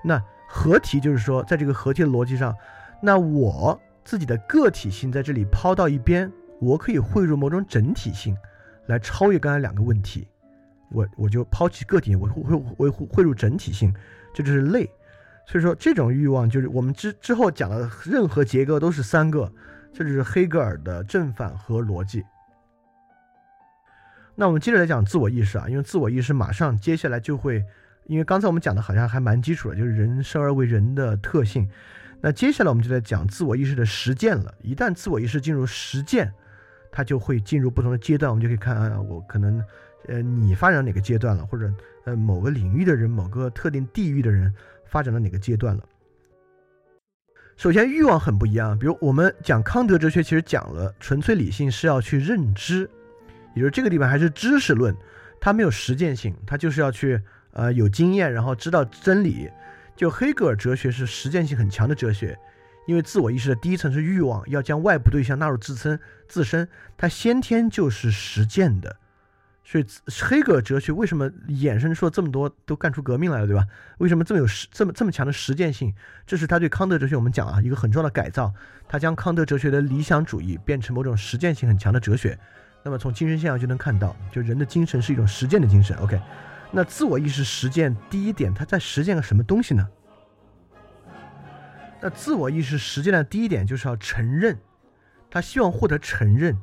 那合体就是说，在这个合体的逻辑上，那我自己的个体性在这里抛到一边，我可以汇入某种整体性，来超越刚才两个问题。我我就抛弃个体，我会会汇汇入整体性，这就是类。所以说，这种欲望就是我们之之后讲的任何结构都是三个，这就是黑格尔的正反合逻辑。那我们接着来讲自我意识啊，因为自我意识马上接下来就会。因为刚才我们讲的好像还蛮基础的，就是人生而为人的特性。那接下来我们就在讲自我意识的实践了。一旦自我意识进入实践，它就会进入不同的阶段。我们就可以看啊，我可能，呃，你发展到哪个阶段了，或者呃某个领域的人、某个特定地域的人发展到哪个阶段了。首先，欲望很不一样。比如我们讲康德哲学，其实讲了纯粹理性是要去认知，也就是这个地方还是知识论，它没有实践性，它就是要去。呃，有经验，然后知道真理。就黑格尔哲学是实践性很强的哲学，因为自我意识的第一层是欲望，要将外部对象纳入自身，自身它先天就是实践的。所以黑格尔哲学为什么衍生出了这么多，都干出革命来了，对吧？为什么这么有实这么这么强的实践性？这是他对康德哲学我们讲啊一个很重要的改造，他将康德哲学的理想主义变成某种实践性很强的哲学。那么从精神现象就能看到，就人的精神是一种实践的精神。OK。那自我意识实践第一点，他在实践个什么东西呢？那自我意识实践的第一点就是要承认，他希望获得承认。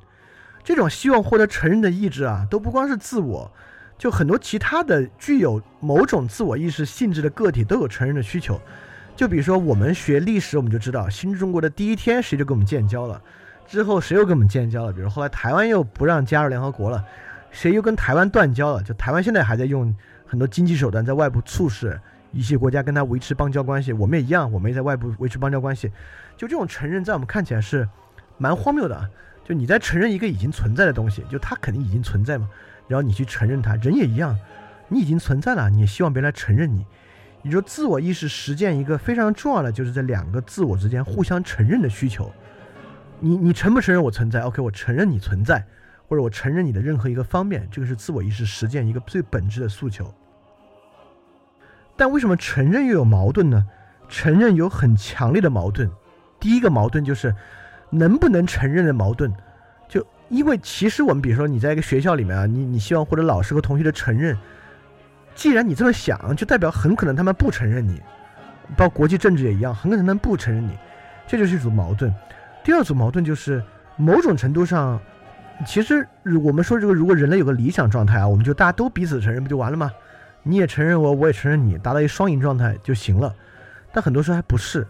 这种希望获得承认的意志啊，都不光是自我，就很多其他的具有某种自我意识性质的个体都有承认的需求。就比如说我们学历史，我们就知道新中国的第一天谁就跟我们建交了，之后谁又跟我们建交了？比如后来台湾又不让加入联合国了。谁又跟台湾断交了？就台湾现在还在用很多经济手段在外部促使一些国家跟他维持邦交关系，我们也一样，我们也在外部维持邦交关系。就这种承认，在我们看起来是蛮荒谬的啊！就你在承认一个已经存在的东西，就它肯定已经存在嘛，然后你去承认它，人也一样，你已经存在了，你也希望别人来承认你。你说自我意识实践一个非常重要的，就是在两个自我之间互相承认的需求。你你承不承认我存在？OK，我承认你存在。或者我承认你的任何一个方面，这个是自我意识实践一个最本质的诉求。但为什么承认又有矛盾呢？承认有很强烈的矛盾。第一个矛盾就是能不能承认的矛盾，就因为其实我们比如说你在一个学校里面啊，你你希望获得老师和同学的承认，既然你这么想，就代表很可能他们不承认你。包括国际政治也一样，很可能他们不承认你，这就是一组矛盾。第二组矛盾就是某种程度上。其实，我们说这个，如果人类有个理想状态啊，我们就大家都彼此承认，不就完了吗？你也承认我，我也承认你，达到一双赢状态就行了。但很多时候还不是。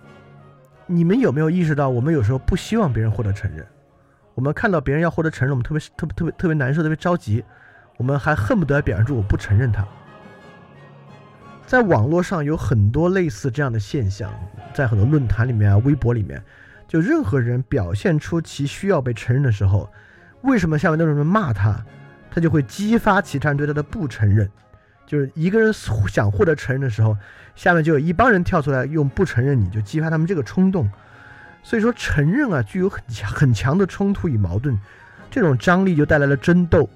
你们有没有意识到，我们有时候不希望别人获得承认？我们看到别人要获得承认，我们特别特别特别特别难受，特别着急，我们还恨不得表现出我不承认他。在网络上有很多类似这样的现象，在很多论坛里面啊、微博里面，就任何人表现出其需要被承认的时候，为什么下面都有人骂他，他就会激发其他人对他的不承认。就是一个人想获得承认的时候，下面就有一帮人跳出来用不承认你就激发他们这个冲动。所以说，承认啊具有很强很强的冲突与矛盾，这种张力就带来了争斗。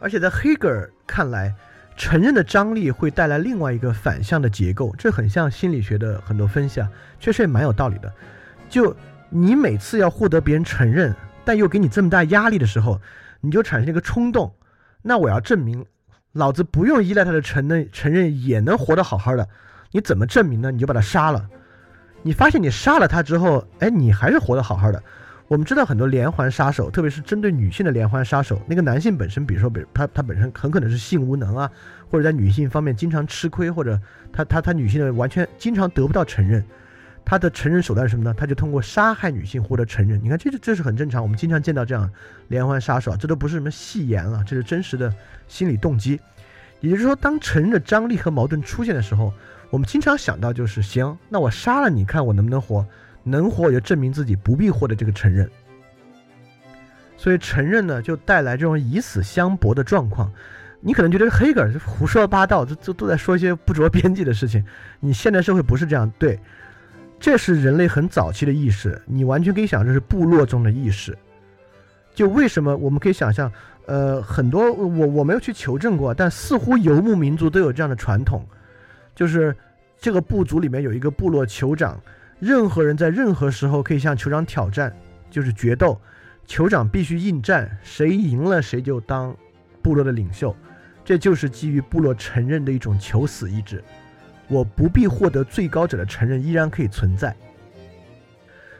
而且在黑格尔看来，承认的张力会带来另外一个反向的结构，这很像心理学的很多分析啊，确实也蛮有道理的。就你每次要获得别人承认，但又给你这么大压力的时候，你就产生一个冲动，那我要证明，老子不用依赖他的承认，承认也能活得好好的。你怎么证明呢？你就把他杀了。你发现你杀了他之后，哎，你还是活得好好的。我们知道很多连环杀手，特别是针对女性的连环杀手，那个男性本身，比如说，比他他本身很可能是性无能啊，或者在女性方面经常吃亏，或者他他他女性的完全经常得不到承认，他的承认手段是什么呢？他就通过杀害女性获得承认。你看，这是这是很正常，我们经常见到这样连环杀手，这都不是什么戏言了，这是真实的心理动机。也就是说，当承认的张力和矛盾出现的时候，我们经常想到就是行，那我杀了你看我能不能活。能活我，就证明自己不必获得这个承认。所以承认呢，就带来这种以死相搏的状况。你可能觉得黑格尔是胡说八道，这这都在说一些不着边际的事情。你现代社会不是这样，对，这是人类很早期的意识。你完全可以想，这是部落中的意识。就为什么我们可以想象，呃，很多我我没有去求证过，但似乎游牧民族都有这样的传统，就是这个部族里面有一个部落酋长。任何人在任何时候可以向酋长挑战，就是决斗，酋长必须应战，谁赢了谁就当部落的领袖，这就是基于部落承认的一种求死意志。我不必获得最高者的承认，依然可以存在。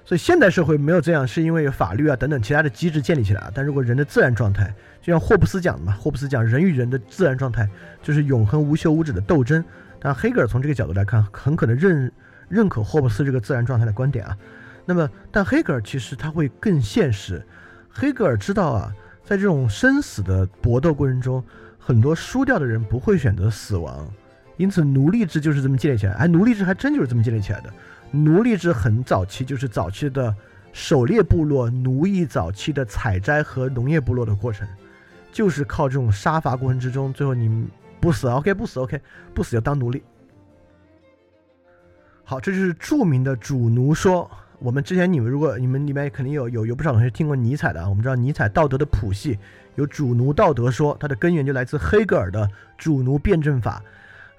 所以现代社会没有这样，是因为法律啊等等其他的机制建立起来了。但如果人的自然状态，就像霍布斯讲的嘛，霍布斯讲人与人的自然状态就是永恒无休无止的斗争。但黑格尔从这个角度来看，很可能认。认可霍布斯这个自然状态的观点啊，那么但黑格尔其实他会更现实。黑格尔知道啊，在这种生死的搏斗过程中，很多输掉的人不会选择死亡，因此奴隶制就是这么建立起来。哎，奴隶制还真就是这么建立起来的。奴隶制很早期就是早期的狩猎部落奴役早期的采摘和农业部落的过程，就是靠这种杀伐过程之中，最后你不死 OK 不死 OK 不死就当奴隶。好，这就是著名的主奴说。我们之前你们如果你们里面肯定有有有不少同学听过尼采的啊。我们知道尼采道德的谱系有主奴道德说，它的根源就来自黑格尔的主奴辩证法。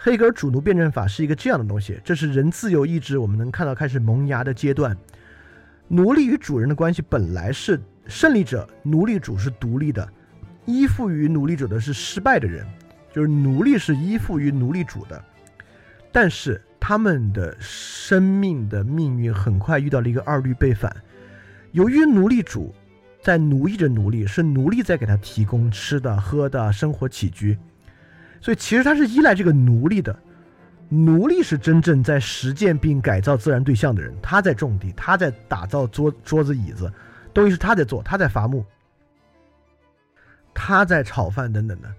黑格尔主奴辩证法是一个这样的东西，这是人自由意志我们能看到开始萌芽的阶段。奴隶与主人的关系本来是胜利者，奴隶主是独立的，依附于奴隶者的是失败的人，就是奴隶是依附于奴隶主的，但是。他们的生命的命运很快遇到了一个二律背反，由于奴隶主在奴役着奴隶，是奴隶在给他提供吃的、喝的、生活起居，所以其实他是依赖这个奴隶的。奴隶是真正在实践并改造自然对象的人，他在种地，他在打造桌桌子椅子，东西是他在做，他在伐木，他在炒饭等等的，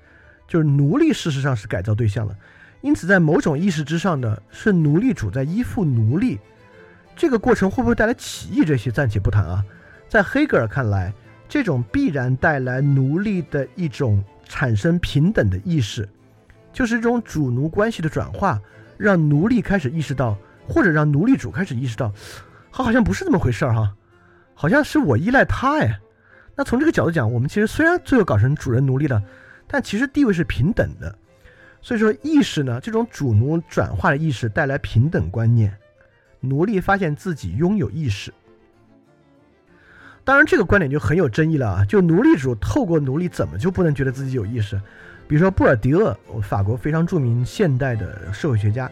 就是奴隶事实上是改造对象了。因此，在某种意识之上呢，是奴隶主在依附奴隶，这个过程会不会带来起义？这些暂且不谈啊。在黑格尔看来，这种必然带来奴隶的一种产生平等的意识，就是这种主奴关系的转化，让奴隶开始意识到，或者让奴隶主开始意识到，他好像不是这么回事儿哈，好像是我依赖他哎。那从这个角度讲，我们其实虽然最后搞成主人奴隶了，但其实地位是平等的。所以说，意识呢，这种主奴转化的意识带来平等观念，奴隶发现自己拥有意识。当然，这个观点就很有争议了啊！就奴隶主透过奴隶，怎么就不能觉得自己有意识？比如说布尔迪厄，法国非常著名现代的社会学家，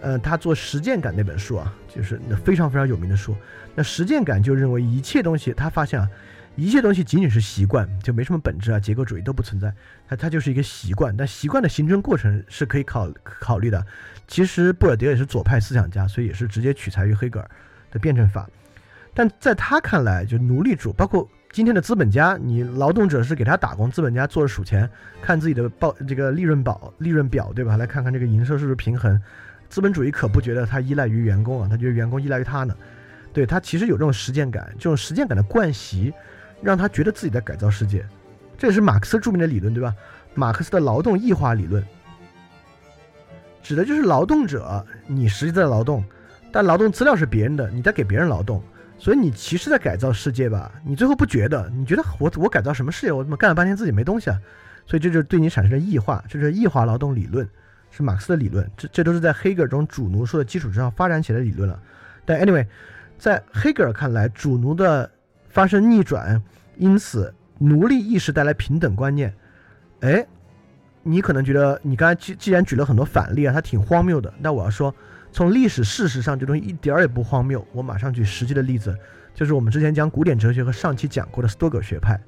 呃，他做实践感那本书啊，就是那非常非常有名的书。那实践感就认为一切东西，他发现啊。一切东西仅仅是习惯，就没什么本质啊，结构主义都不存在，它它就是一个习惯。但习惯的形成过程是可以考考虑的。其实布尔迪厄也是左派思想家，所以也是直接取材于黑格尔的辩证法。但在他看来，就奴隶主，包括今天的资本家，你劳动者是给他打工，资本家坐着数钱，看自己的报这个利润表，利润表对吧？来看看这个营收是不是平衡。资本主义可不觉得他依赖于员工啊，他觉得员工依赖于他呢。对他其实有这种实践感，这种实践感的惯习，让他觉得自己在改造世界。这也是马克思著名的理论，对吧？马克思的劳动异化理论，指的就是劳动者，你实际在劳动，但劳动资料是别人的，你在给别人劳动，所以你其实在改造世界吧？你最后不觉得？你觉得我我改造什么世界？我怎么干了半天自己没东西啊？所以这就是对你产生的异化，这是异化劳动理论。是马克思的理论，这这都是在黑格尔中主奴说的基础之上发展起来的理论了。但 anyway，在黑格尔看来，主奴的发生逆转，因此奴隶意识带来平等观念。哎，你可能觉得你刚才既既然举了很多反例啊，它挺荒谬的。那我要说，从历史事实上，这东西一点儿也不荒谬。我马上举实际的例子，就是我们之前讲古典哲学和上期讲过的斯多葛学派。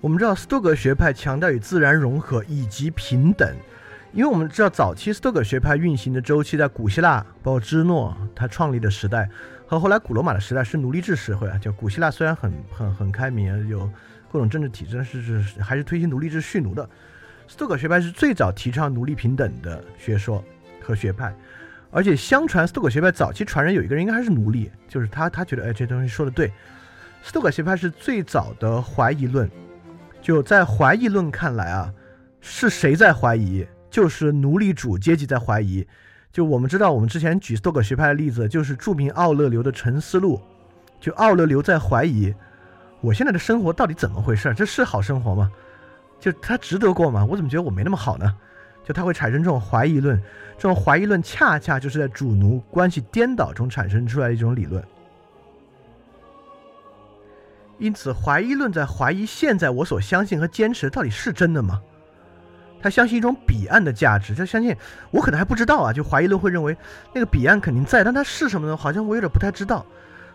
我们知道斯多葛学派强调与自然融合以及平等，因为我们知道早期斯多葛学派运行的周期在古希腊，包括芝诺他创立的时代和后来古罗马的时代是奴隶制社会啊。就古希腊虽然很很很开明，有各种政治体制，是是还是推行奴隶制蓄奴的。斯多葛学派是最早提倡奴隶平等的学说和学派，而且相传斯多葛学派早期传人有一个人应该还是奴隶，就是他他觉得哎这东西说的对。斯多葛学派是最早的怀疑论。就在怀疑论看来啊，是谁在怀疑？就是奴隶主阶级在怀疑。就我们知道，我们之前举斯多葛学派的例子，就是著名奥勒留的《沉思录》。就奥勒留在怀疑，我现在的生活到底怎么回事？这是好生活吗？就他值得过吗？我怎么觉得我没那么好呢？就他会产生这种怀疑论，这种怀疑论恰恰就是在主奴关系颠倒中产生出来的一种理论。因此，怀疑论在怀疑现在我所相信和坚持到底是真的吗？他相信一种彼岸的价值，他相信我可能还不知道啊。就怀疑论会认为那个彼岸肯定在，但它是什么呢？好像我有点不太知道。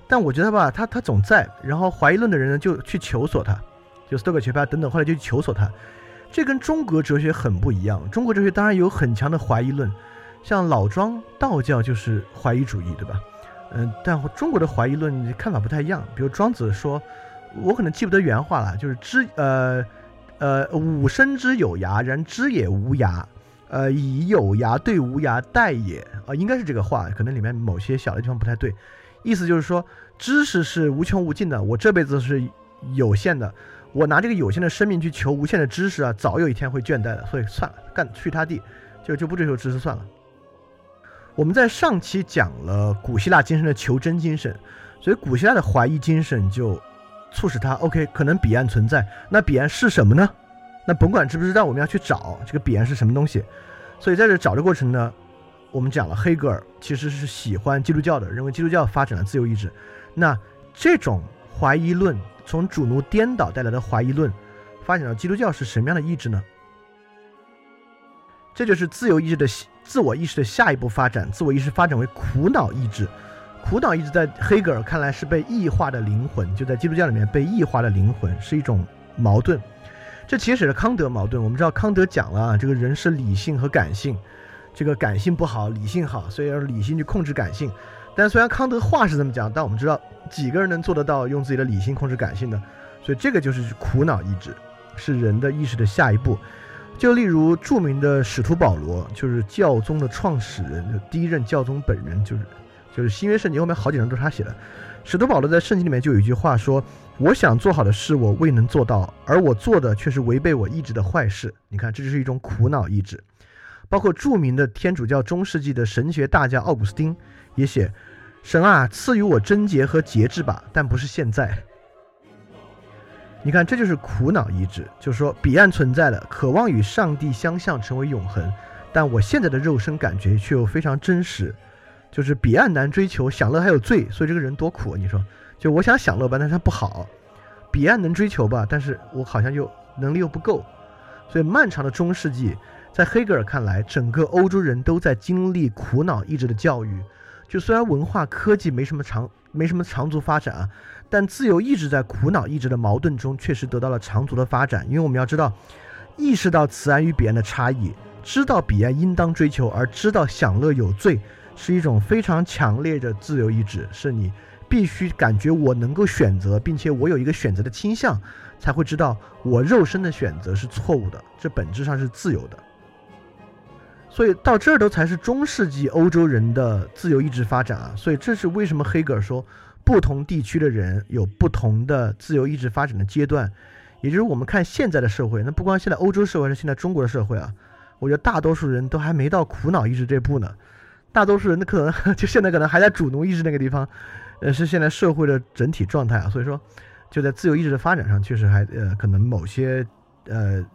但我觉得吧，他他总在。然后怀疑论的人呢，就去求索他，就斯多葛学派等等，后来就去求索他。这跟中国哲学很不一样。中国哲学当然有很强的怀疑论，像老庄道教就是怀疑主义，对吧？嗯，但中国的怀疑论看法不太一样。比如庄子说。我可能记不得原话了，就是知呃呃吾生之有涯，然知也无涯，呃以有涯对无涯殆也啊，应该是这个话，可能里面某些小的地方不太对，意思就是说知识是无穷无尽的，我这辈子是有限的，我拿这个有限的生命去求无限的知识啊，早有一天会倦怠的，所以算了，干去他地，就就不追求知识算了。我们在上期讲了古希腊精神的求真精神，所以古希腊的怀疑精神就。促使他 OK，可能彼岸存在，那彼岸是什么呢？那甭管知不知道，我们要去找这个彼岸是什么东西。所以在这找的过程呢，我们讲了黑格尔其实是喜欢基督教的，认为基督教发展了自由意志。那这种怀疑论，从主奴颠倒带来的怀疑论，发展到基督教是什么样的意志呢？这就是自由意志的自我意识的下一步发展，自我意识发展为苦恼意志。苦恼意志在黑格尔看来是被异化的灵魂，就在基督教里面被异化的灵魂是一种矛盾。这其实也是康德矛盾。我们知道康德讲了啊，这个人是理性和感性，这个感性不好，理性好，所以要理性去控制感性。但虽然康德话是这么讲，但我们知道几个人能做得到用自己的理性控制感性的？所以这个就是苦恼意志，是人的意识的下一步。就例如著名的使徒保罗，就是教宗的创始人，就第一任教宗本人，就是。就是新约圣经后面好几章都是他写的。使徒保罗在圣经里面就有一句话说：“我想做好的事，我未能做到，而我做的却是违背我意志的坏事。”你看，这就是一种苦恼意志。包括著名的天主教中世纪的神学大家奥古斯丁也写：“神啊，赐予我贞洁和节制吧，但不是现在。”你看，这就是苦恼意志，就是说彼岸存在的，渴望与上帝相像，成为永恒，但我现在的肉身感觉却又非常真实。就是彼岸难追求，享乐还有罪，所以这个人多苦啊。你说，就我想享乐吧，但是他不好。彼岸能追求吧，但是我好像又能力又不够。所以漫长的中世纪，在黑格尔看来，整个欧洲人都在经历苦恼意志的教育。就虽然文化科技没什么长没什么长足发展啊，但自由意志在苦恼意志的矛盾中确实得到了长足的发展。因为我们要知道，意识到慈安与彼岸的差异。知道彼岸应当追求，而知道享乐有罪，是一种非常强烈的自由意志，是你必须感觉我能够选择，并且我有一个选择的倾向，才会知道我肉身的选择是错误的，这本质上是自由的。所以到这儿都才是中世纪欧洲人的自由意志发展啊！所以这是为什么黑格尔说不同地区的人有不同的自由意志发展的阶段，也就是我们看现在的社会，那不光现在欧洲社会，还是现在中国的社会啊，我觉得大多数人都还没到苦恼意志这步呢，大多数人的可能 就现在可能还在主奴意志那个地方，呃，是现在社会的整体状态啊。所以说，就在自由意志的发展上，确实还呃可能某些呃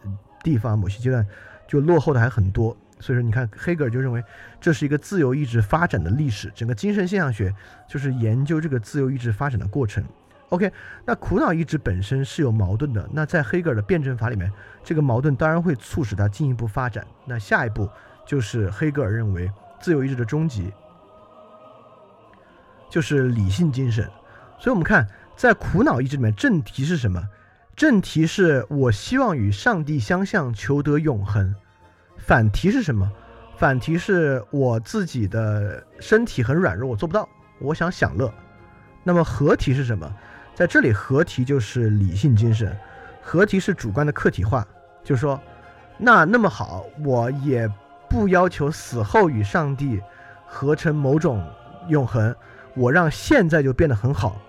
地方某些阶段就落后的还很多。所以说，你看，黑格尔就认为这是一个自由意志发展的历史。整个精神现象学就是研究这个自由意志发展的过程。OK，那苦恼意志本身是有矛盾的。那在黑格尔的辩证法里面，这个矛盾当然会促使它进一步发展。那下一步就是黑格尔认为自由意志的终极就是理性精神。所以我们看，在苦恼意志里面，正题是什么？正题是我希望与上帝相向，求得永恒。反题是什么？反题是我自己的身体很软弱，我做不到。我想享乐。那么合题是什么？在这里合题就是理性精神，合题是主观的客体化，就是说，那那么好，我也不要求死后与上帝合成某种永恒，我让现在就变得很好。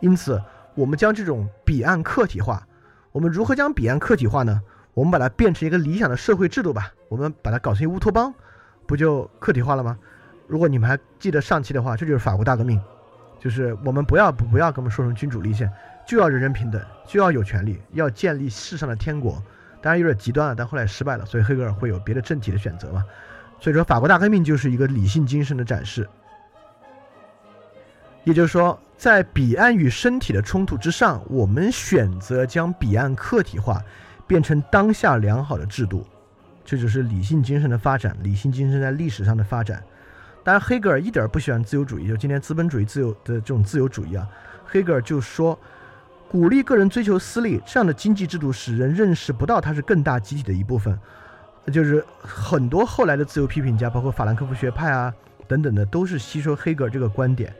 因此，我们将这种彼岸客体化。我们如何将彼岸客体化呢？我们把它变成一个理想的社会制度吧，我们把它搞成乌托邦，不就客体化了吗？如果你们还记得上期的话，这就是法国大革命，就是我们不要不不要跟我们说成君主立宪，就要人人平等，就要有权利，要建立世上的天国。当然有点极端了，但后来失败了，所以黑格尔会有别的政体的选择嘛。所以说，法国大革命就是一个理性精神的展示。也就是说，在彼岸与身体的冲突之上，我们选择将彼岸客体化。变成当下良好的制度，这就是理性精神的发展。理性精神在历史上的发展，当然黑格尔一点不喜欢自由主义，就今天资本主义自由的这种自由主义啊。黑格尔就说，鼓励个人追求私利这样的经济制度，使人认识不到它是更大集体的一部分。就是很多后来的自由批评家，包括法兰克福学派啊等等的，都是吸收黑格尔这个观点。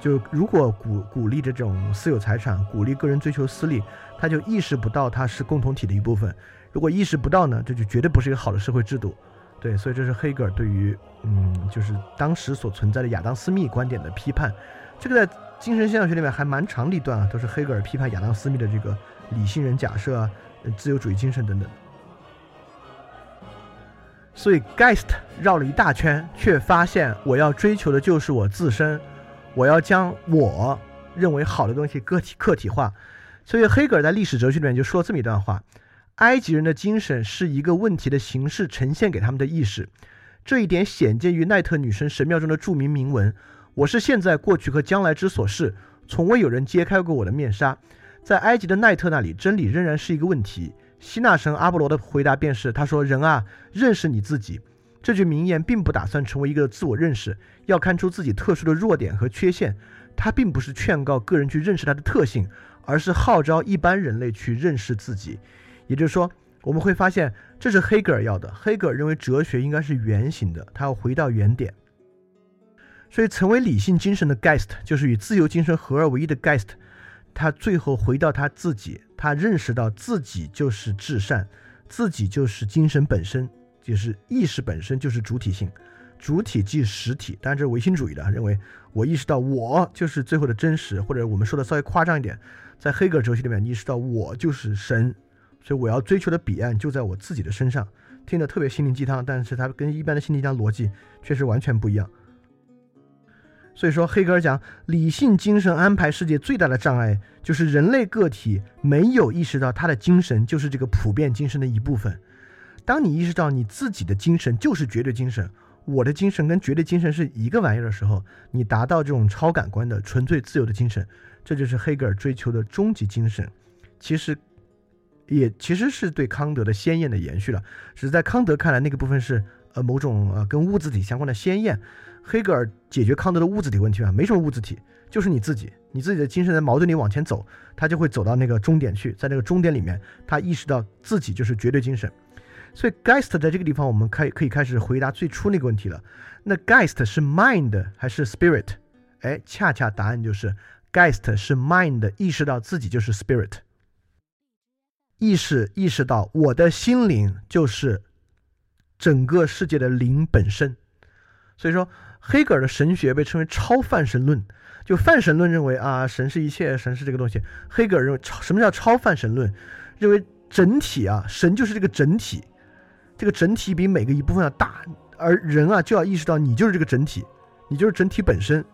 就如果鼓鼓励这种私有财产，鼓励个人追求私利。他就意识不到它是共同体的一部分。如果意识不到呢，这就绝对不是一个好的社会制度。对，所以这是黑格尔对于嗯，就是当时所存在的亚当·斯密观点的批判。这个在精神现象学里面还蛮长的一段啊，都是黑格尔批判亚当·斯密的这个理性人假设啊、自由主义精神等等。所以 Geist 绕了一大圈，却发现我要追求的就是我自身，我要将我认为好的东西个体客体化。所以，黑格尔在历史哲学里面就说了这么一段话：埃及人的精神是一个问题的形式呈现给他们的意识。这一点显见于奈特女神神庙中的著名铭文：“我是现在、过去和将来之所是，从未有人揭开过我的面纱。”在埃及的奈特那里，真理仍然是一个问题。希腊神阿波罗的回答便是：“他说，人啊，认识你自己。”这句名言并不打算成为一个自我认识，要看出自己特殊的弱点和缺陷。他并不是劝告个人去认识他的特性。而是号召一般人类去认识自己，也就是说，我们会发现这是黑格尔要的。黑格尔认为哲学应该是圆形的，他要回到原点。所以，成为理性精神的 Geist 就是与自由精神合二为一的 Geist，他最后回到他自己，他认识到自己就是至善，自己就是精神本身，就是意识本身就是主体性。主体即实体，当然这是唯心主义的，认为我意识到我就是最后的真实，或者我们说的稍微夸张一点，在黑格尔哲学里面，意识到我就是神，所以我要追求的彼岸就在我自己的身上，听着特别心灵鸡汤，但是它跟一般的心灵鸡汤逻辑确实完全不一样。所以说，黑格尔讲理性精神安排世界最大的障碍，就是人类个体没有意识到他的精神就是这个普遍精神的一部分。当你意识到你自己的精神就是绝对精神。我的精神跟绝对精神是一个玩意儿的时候，你达到这种超感官的纯粹自由的精神，这就是黑格尔追求的终极精神。其实，也其实是对康德的鲜艳的延续了。只是在康德看来，那个部分是呃某种呃跟物质体相关的鲜艳。黑格尔解决康德的物质体问题啊，没什么物质体，就是你自己，你自己的精神在矛盾里往前走，他就会走到那个终点去，在那个终点里面，他意识到自己就是绝对精神。所以 Geist 在这个地方，我们开可以开始回答最初那个问题了。那 Geist 是 mind 还是 spirit？哎，恰恰答案就是 Geist 是 mind 意识到自己就是 spirit，意识意识到我的心灵就是整个世界的灵本身。所以说，黑格尔的神学被称为超泛神论。就泛神论认为啊，神是一切，神是这个东西。黑格尔认为超什么叫超泛神论？认为整体啊，神就是这个整体，这个整体比每个一部分要大，而人啊就要意识到你就是这个整体，你就是整体本身。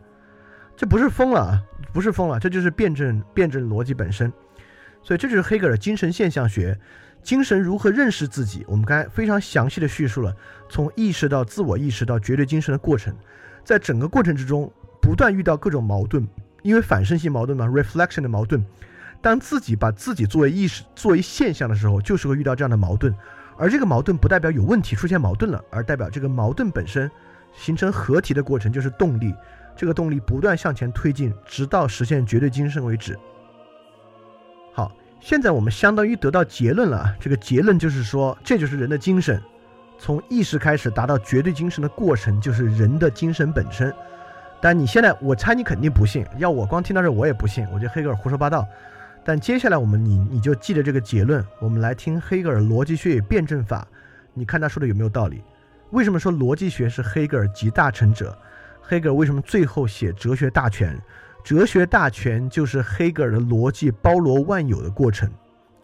这不是疯了啊，不是疯了，这就是辩证辩证逻辑本身。所以这就是黑格尔精神现象学，精神如何认识自己。我们刚才非常详细的叙述了从意识到自我意识到绝对精神的过程，在整个过程之中。不断遇到各种矛盾，因为反身性矛盾嘛，reflection 的矛盾。当自己把自己作为意识、作为现象的时候，就是会遇到这样的矛盾。而这个矛盾不代表有问题出现矛盾了，而代表这个矛盾本身形成合体的过程就是动力。这个动力不断向前推进，直到实现绝对精神为止。好，现在我们相当于得到结论了。这个结论就是说，这就是人的精神，从意识开始达到绝对精神的过程，就是人的精神本身。但你现在，我猜你肯定不信。要我光听到这，我也不信。我觉得黑格尔胡说八道。但接下来我们，你你就记得这个结论。我们来听黑格尔逻辑学与辩证法，你看他说的有没有道理？为什么说逻辑学是黑格尔集大成者？黑格尔为什么最后写哲学大全？哲学大全就是黑格尔的逻辑包罗万有的过程，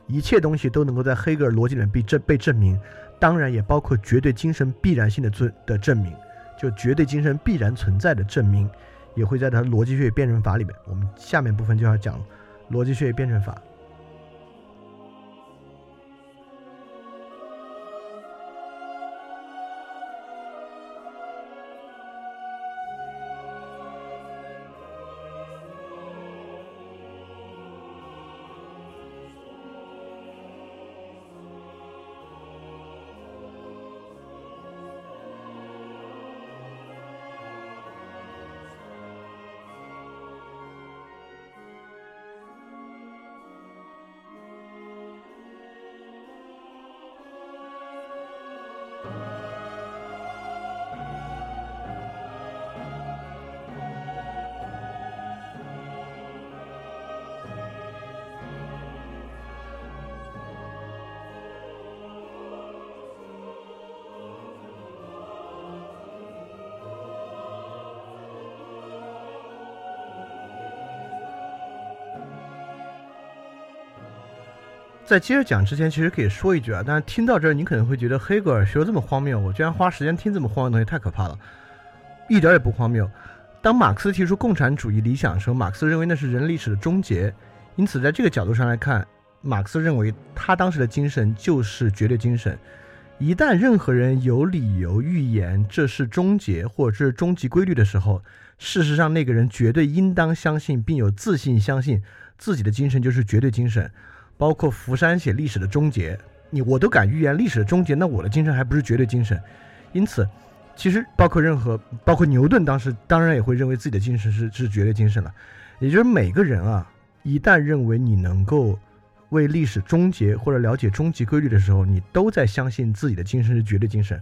一切东西都能够在黑格尔逻辑里面被证被证明，当然也包括绝对精神必然性的尊的证明。就绝对精神必然存在的证明，也会在他逻辑学辩证法里面。我们下面部分就要讲逻辑学辩证法。在接着讲之前，其实可以说一句啊，但是听到这儿，你可能会觉得黑格尔学的这么荒谬，我居然花时间听这么荒谬的东西，太可怕了，一点也不荒谬。当马克思提出共产主义理想的时候，马克思认为那是人历史的终结，因此在这个角度上来看，马克思认为他当时的精神就是绝对精神。一旦任何人有理由预言这是终结或者是终极规律的时候，事实上那个人绝对应当相信并有自信相信自己的精神就是绝对精神。包括福山写历史的终结，你我都敢预言历史的终结，那我的精神还不是绝对精神？因此，其实包括任何，包括牛顿当时当然也会认为自己的精神是是绝对精神了。也就是每个人啊，一旦认为你能够为历史终结或者了解终极规律的时候，你都在相信自己的精神是绝对精神。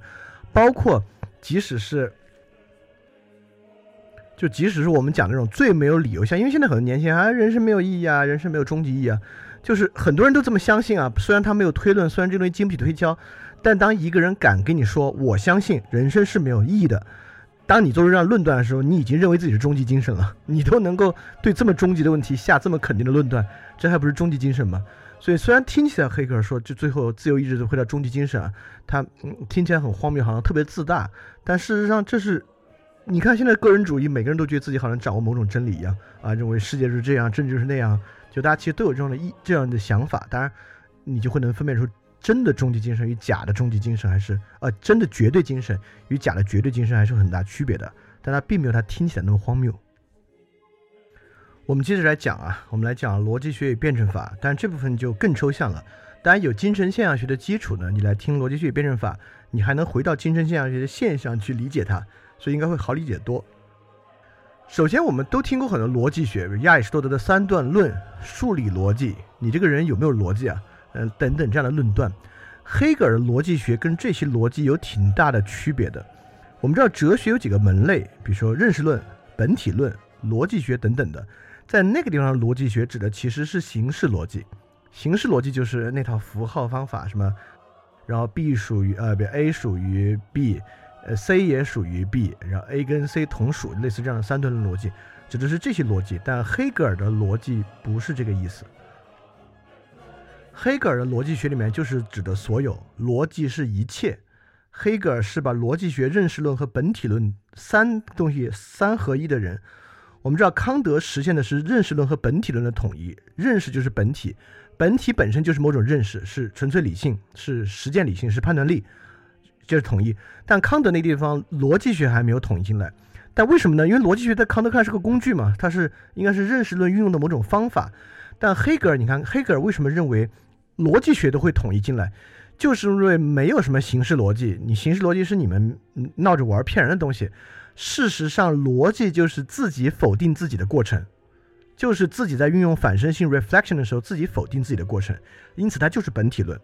包括即使是，就即使是我们讲那种最没有理由像，因为现在很多年轻人啊，人生没有意义啊，人生没有终极意义啊。就是很多人都这么相信啊，虽然他没有推论，虽然这东西经不起推敲，但当一个人敢跟你说我相信人生是没有意义的，当你做出这样论断的时候，你已经认为自己是终极精神了。你都能够对这么终极的问题下这么肯定的论断，这还不是终极精神吗？所以虽然听起来黑格尔说就最后自由意志回到终极精神啊，他嗯听起来很荒谬，好像特别自大，但事实上这是，你看现在个人主义，每个人都觉得自己好像掌握某种真理一样啊，认为世界是这样，政治是那样。就大家其实都有这样的意这样的想法，当然，你就会能分辨出真的终极精神与假的终极精神，还是呃真的绝对精神与假的绝对精神还是有很大区别的。但它并没有它听起来那么荒谬。我们接着来讲啊，我们来讲逻辑学与辩证法，但这部分就更抽象了。当然有精神现象学的基础呢，你来听逻辑学与辩证法，你还能回到精神现象学的现象去理解它，所以应该会好理解多。首先，我们都听过很多逻辑学，亚里士多德的三段论、数理逻辑，你这个人有没有逻辑啊？嗯，等等这样的论断。黑格尔的逻辑学跟这些逻辑有挺大的区别的。我们知道哲学有几个门类，比如说认识论、本体论、逻辑学等等的，在那个地方，逻辑学指的其实是形式逻辑。形式逻辑就是那套符号方法，什么，然后 B 属于呃，比如 A 属于 B，呃 C 也属于 B，然后 A 跟 C 同属，类似这样的三段论逻辑，指的是这些逻辑。但黑格尔的逻辑不是这个意思。黑格尔的逻辑学里面就是指的所有逻辑是一切。黑格尔是把逻辑学、认识论和本体论三东西三合一的人。我们知道康德实现的是认识论和本体论的统一，认识就是本体，本体本身就是某种认识，是纯粹理性，是实践理性，是判断力，就是统一。但康德那地方逻辑学还没有统一进来，但为什么呢？因为逻辑学在康德看是个工具嘛，它是应该是认识论运用的某种方法。但黑格尔，你看黑格尔为什么认为逻辑学都会统一进来？就是因为没有什么形式逻辑，你形式逻辑是你们闹着玩骗人的东西。事实上，逻辑就是自己否定自己的过程，就是自己在运用反身性 reflection 的时候自己否定自己的过程。因此，它就是本体论。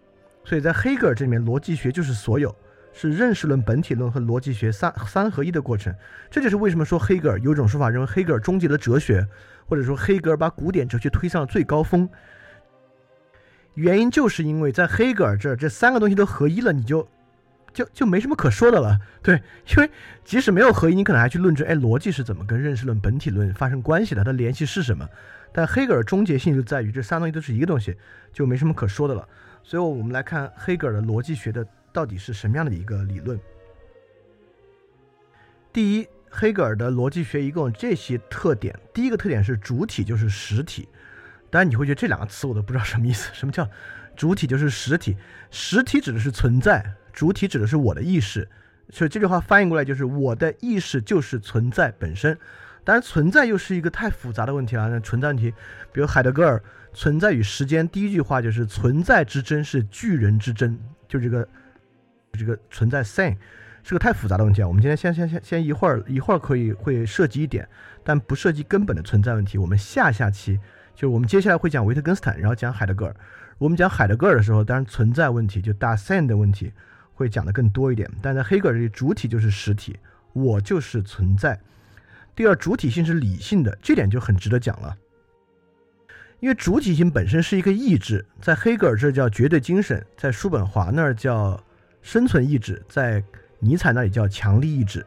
所以在黑格尔这里面，逻辑学就是所有，是认识论、本体论和逻辑学三三合一的过程。这就是为什么说黑格尔有种说法认为黑格尔终结了哲学，或者说黑格尔把古典哲学推上了最高峰。原因就是因为在黑格尔这儿，这三个东西都合一了，你就就就没什么可说的了。对，因为即使没有合一，你可能还去论证，哎，逻辑是怎么跟认识论、本体论发生关系的，它的联系是什么？但黑格尔终结性就在于这三东西都是一个东西，就没什么可说的了。所以，我们来看黑格尔的逻辑学的到底是什么样的一个理论。第一，黑格尔的逻辑学一共这些特点。第一个特点是主体就是实体。当然你会觉得这两个词我都不知道什么意思。什么叫主体？就是实体，实体指的是存在，主体指的是我的意识。所以这句话翻译过来就是我的意识就是存在本身。当然，存在又是一个太复杂的问题了。那存在问题，比如海德格尔《存在与时间》第一句话就是“存在之争是巨人之争”，就这个这个存在 “sein” 是个太复杂的问题啊。我们今天先先先先一会儿一会儿可以会涉及一点，但不涉及根本的存在问题。我们下下期。就是我们接下来会讲维特根斯坦，然后讲海德格尔。我们讲海德格尔的时候，当然存在问题，就大 sen 的问题会讲的更多一点。但在黑格尔这里，主体就是实体，我就是存在。第二，主体性是理性的，这点就很值得讲了。因为主体性本身是一个意志，在黑格尔这叫绝对精神，在叔本华那儿叫生存意志，在尼采那里叫强力意志。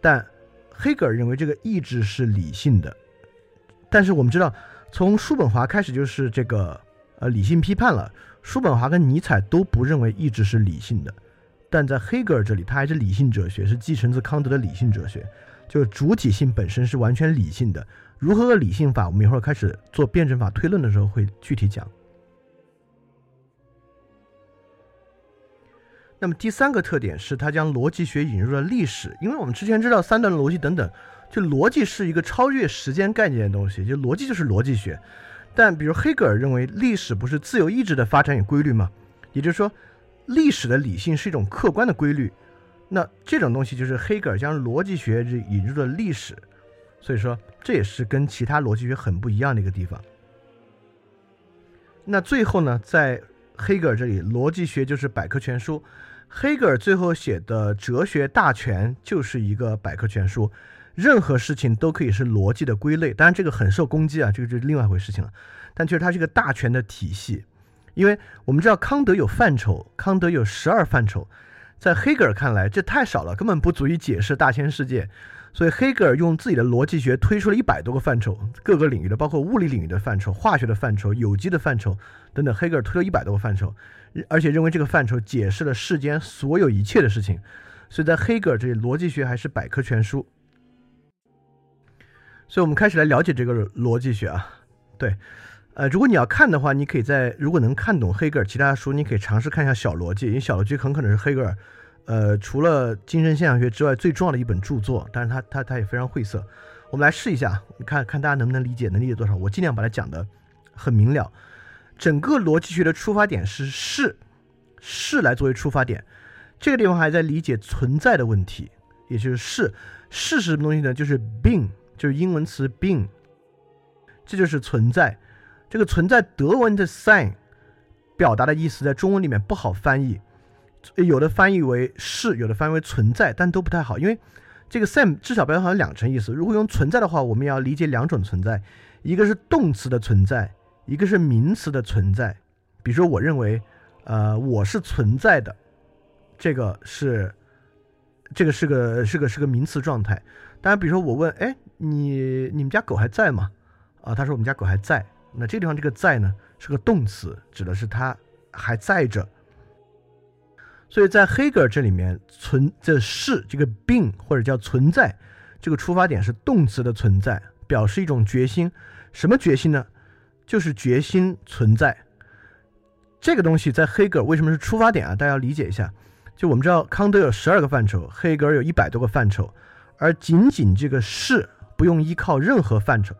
但黑格尔认为这个意志是理性的，但是我们知道。从叔本华开始就是这个呃理性批判了。叔本华跟尼采都不认为意志是理性的，但在黑格尔这里，他还是理性哲学，是继承自康德的理性哲学，就是主体性本身是完全理性的。如何个理性法？我们一会儿开始做辩证法推论的时候会具体讲。那么第三个特点是他将逻辑学引入了历史，因为我们之前知道三段逻辑等等。就逻辑是一个超越时间概念的东西，就逻辑就是逻辑学。但比如黑格尔认为历史不是自由意志的发展与规律吗？也就是说，历史的理性是一种客观的规律。那这种东西就是黑格尔将逻辑学引入了历史，所以说这也是跟其他逻辑学很不一样的一个地方。那最后呢，在黑格尔这里，逻辑学就是百科全书。黑格尔最后写的《哲学大全》就是一个百科全书。任何事情都可以是逻辑的归类，当然这个很受攻击啊，这个就是另外一回事情了。但确实它是一个大全的体系，因为我们知道康德有范畴，康德有十二范畴，在黑格尔看来这太少了，根本不足以解释大千世界，所以黑格尔用自己的逻辑学推出了一百多个范畴，各个领域的，包括物理领域的范畴、化学的范畴、有机的范畴等等，黑格尔推了一百多个范畴，而且认为这个范畴解释了世间所有一切的事情，所以在黑格尔这里，逻辑学还是百科全书。所以，我们开始来了解这个逻辑学啊。对，呃，如果你要看的话，你可以在如果能看懂黑格尔其他的书，你可以尝试看一下《小逻辑》，因为《小逻辑》很可能是黑格尔，呃，除了精神现象学之外最重要的一本著作。但是它它它也非常晦涩。我们来试一下，看看大家能不能理解，能理解多少？我尽量把它讲的很明了。整个逻辑学的出发点是是是来作为出发点，这个地方还在理解存在的问题，也就是是是什么东西呢？就是 being。就是英文词 being，这就是存在。这个存在德文的 sein，表达的意思在中文里面不好翻译，有的翻译为是，有的翻译为存在，但都不太好，因为这个 Sam 至少表达有两层意思。如果用存在的话，我们要理解两种存在，一个是动词的存在，一个是名词的存在。比如说，我认为，呃，我是存在的，这个是，这个是个是个是个名词状态。当然，比如说我问，哎，你你们家狗还在吗？啊，他说我们家狗还在。那这个地方这个在呢？是个动词，指的是它还在着。所以在黑格尔这里面，存这是这个病或者叫存在，这个出发点是动词的存在，表示一种决心。什么决心呢？就是决心存在。这个东西在黑格尔为什么是出发点啊？大家要理解一下。就我们知道，康德有十二个范畴，黑格尔有一百多个范畴，而仅仅这个是不用依靠任何范畴。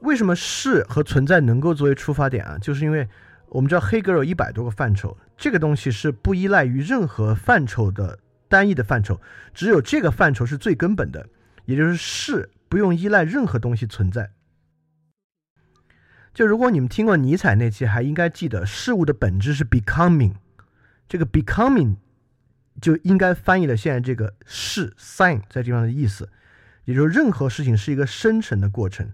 为什么是和存在能够作为出发点啊？就是因为我们知道黑格尔有一百多个范畴，这个东西是不依赖于任何范畴的单一的范畴，只有这个范畴是最根本的，也就是是不用依赖任何东西存在。就如果你们听过尼采那期，还应该记得事物的本质是 becoming，这个 becoming 就应该翻译了现在这个是 sign 在地方的意思，也就是任何事情是一个生成的过程。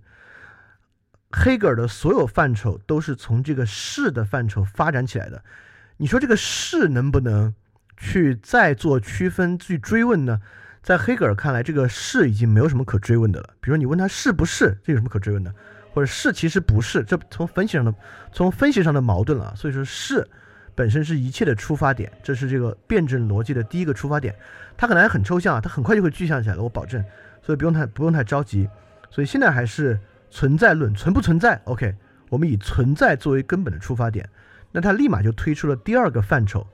黑格尔的所有范畴都是从这个是的范畴发展起来的。你说这个是能不能去再做区分、去追问呢？在黑格尔看来，这个是已经没有什么可追问的了。比如你问他是不是，这有什么可追问的？或者是其实不是，这从分析上的从分析上的矛盾了。所以说，是本身是一切的出发点，这是这个辩证逻辑的第一个出发点。它可能还很抽象啊，它很快就会具象起来了，我保证。所以不用太不用太着急。所以现在还是。存在论存不存在？OK，我们以存在作为根本的出发点，那他立马就推出了第二个范畴，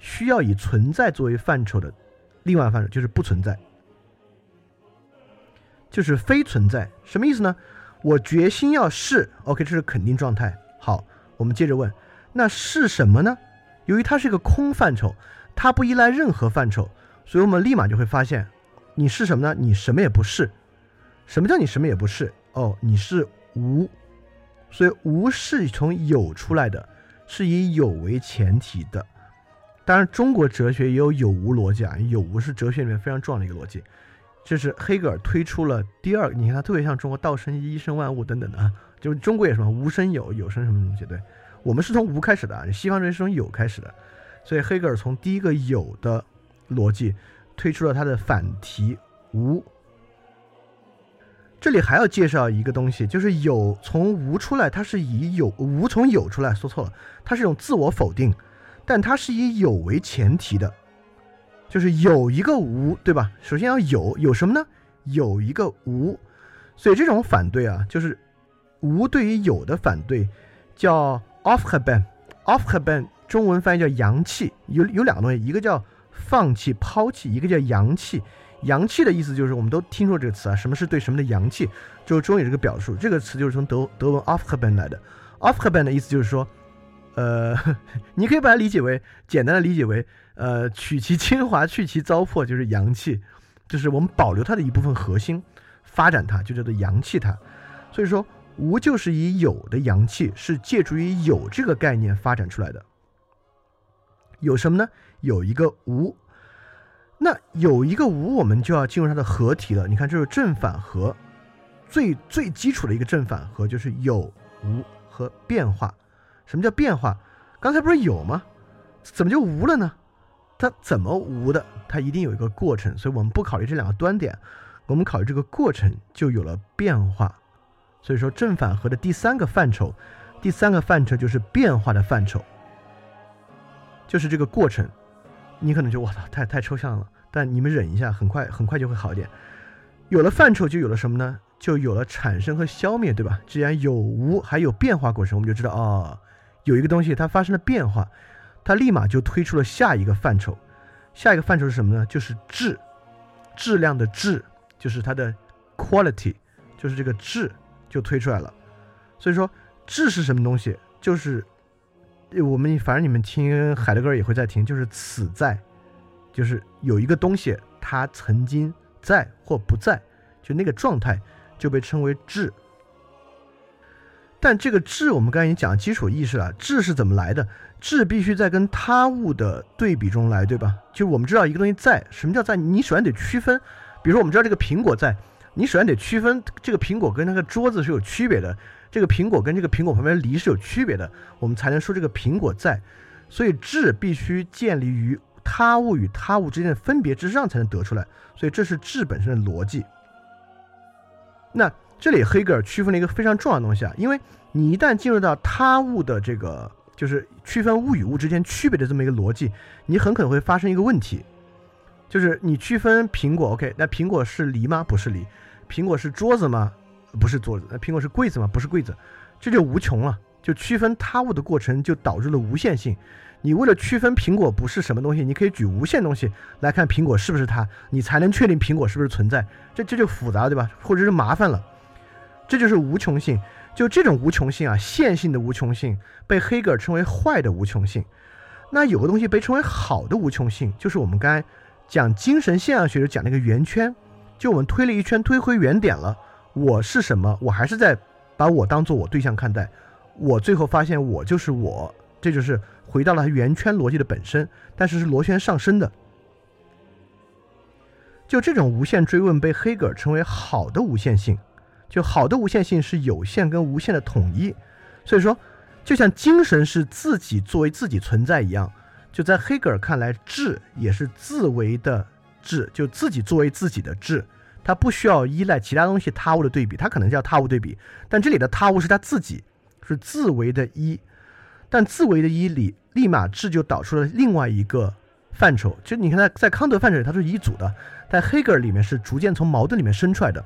需要以存在作为范畴的另外范畴就是不存在，就是非存在。什么意思呢？我决心要是 OK，这是肯定状态。好，我们接着问，那是什么呢？由于它是一个空范畴，它不依赖任何范畴，所以我们立马就会发现，你是什么呢？你什么也不是。什么叫你什么也不是？哦，你是无，所以无是从有出来的，是以有为前提的。当然，中国哲学也有有无逻辑啊，有无是哲学里面非常重要的一个逻辑。这是黑格尔推出了第二，你看他特别像中国道生一，生万物等等的啊，就是中国也什么无生有，有生什么东西？对，我们是从无开始的啊，西方哲学是从有开始的，所以黑格尔从第一个有的逻辑推出了他的反题无。这里还要介绍一个东西，就是有从无出来，它是以有无从有出来，说错了，它是一种自我否定，但它是以有为前提的，就是有一个无，对吧？首先要有，有什么呢？有一个无，所以这种反对啊，就是无对于有的反对，叫 offheben，offheben 中文翻译叫阳气，有有两个东西，一个叫放弃、抛弃，一个叫阳气。阳气的意思就是，我们都听说这个词啊，什么是对什么的阳气，就是中有这个表述。这个词就是从德德文 “aufheben” 来的，“aufheben” 的意思就是说，呃，你可以把它理解为，简单的理解为，呃，取其精华，去其糟粕，就是阳气，就是我们保留它的一部分核心，发展它，就叫做阳气它。所以说，无就是以有的阳气，是借助于有这个概念发展出来的。有什么呢？有一个无。那有一个无，我们就要进入它的合体了。你看，这是正反合，最最基础的一个正反合就是有无和变化。什么叫变化？刚才不是有吗？怎么就无了呢？它怎么无的？它一定有一个过程。所以我们不考虑这两个端点，我们考虑这个过程就有了变化。所以说正反合的第三个范畴，第三个范畴就是变化的范畴，就是这个过程。你可能就我操，太太抽象了。但你们忍一下，很快很快就会好一点。有了范畴，就有了什么呢？就有了产生和消灭，对吧？既然有无还有变化过程，我们就知道哦，有一个东西它发生了变化，它立马就推出了下一个范畴。下一个范畴是什么呢？就是质，质量的质，就是它的 quality，就是这个质就推出来了。所以说，质是什么东西？就是。我们反正你们听海德格尔也会在听，就是此在，就是有一个东西它曾经在或不在，就那个状态就被称为质。但这个质，我们刚才已经讲基础意识了，质是怎么来的？质必须在跟他物的对比中来，对吧？就我们知道一个东西在，什么叫在？你首先得区分，比如说我们知道这个苹果在，你首先得区分这个苹果跟那个桌子是有区别的，这个苹果跟这个苹果旁边梨是有区别的，我们才能说这个苹果在。所以质必须建立于他物与他物之间的分别之上才能得出来，所以这是质本身的逻辑。那这里黑格尔区分了一个非常重要的东西啊，因为你一旦进入到他物的这个，就是区分物与物之间区别的这么一个逻辑，你很可能会发生一个问题，就是你区分苹果，OK，那苹果是梨吗？不是梨。苹果是桌子吗？不是桌子。那苹果是柜子吗？不是柜子。这就无穷了。就区分他物的过程就导致了无限性。你为了区分苹果不是什么东西，你可以举无限东西来看苹果是不是它，你才能确定苹果是不是存在。这这就复杂了，对吧？或者是麻烦了。这就是无穷性。就这种无穷性啊，线性的无穷性被黑格尔称为坏的无穷性。那有个东西被称为好的无穷性，就是我们刚才讲精神现象学就讲那个圆圈。就我们推了一圈，推回原点了。我是什么？我还是在把我当做我对象看待。我最后发现我就是我，这就是回到了圆圈逻辑的本身，但是是螺旋上升的。就这种无限追问被黑格尔称为好的无限性，就好的无限性是有限跟无限的统一。所以说，就像精神是自己作为自己存在一样，就在黑格尔看来，智也是自为的智，就自己作为自己的智，它不需要依赖其他东西他物的对比，它可能叫他物对比，但这里的他物是他自己。是自为的一，但自为的一里立马智就导出了另外一个范畴。其实你看，在在康德范畴里它是一组的，在黑格尔里面是逐渐从矛盾里面生出来的，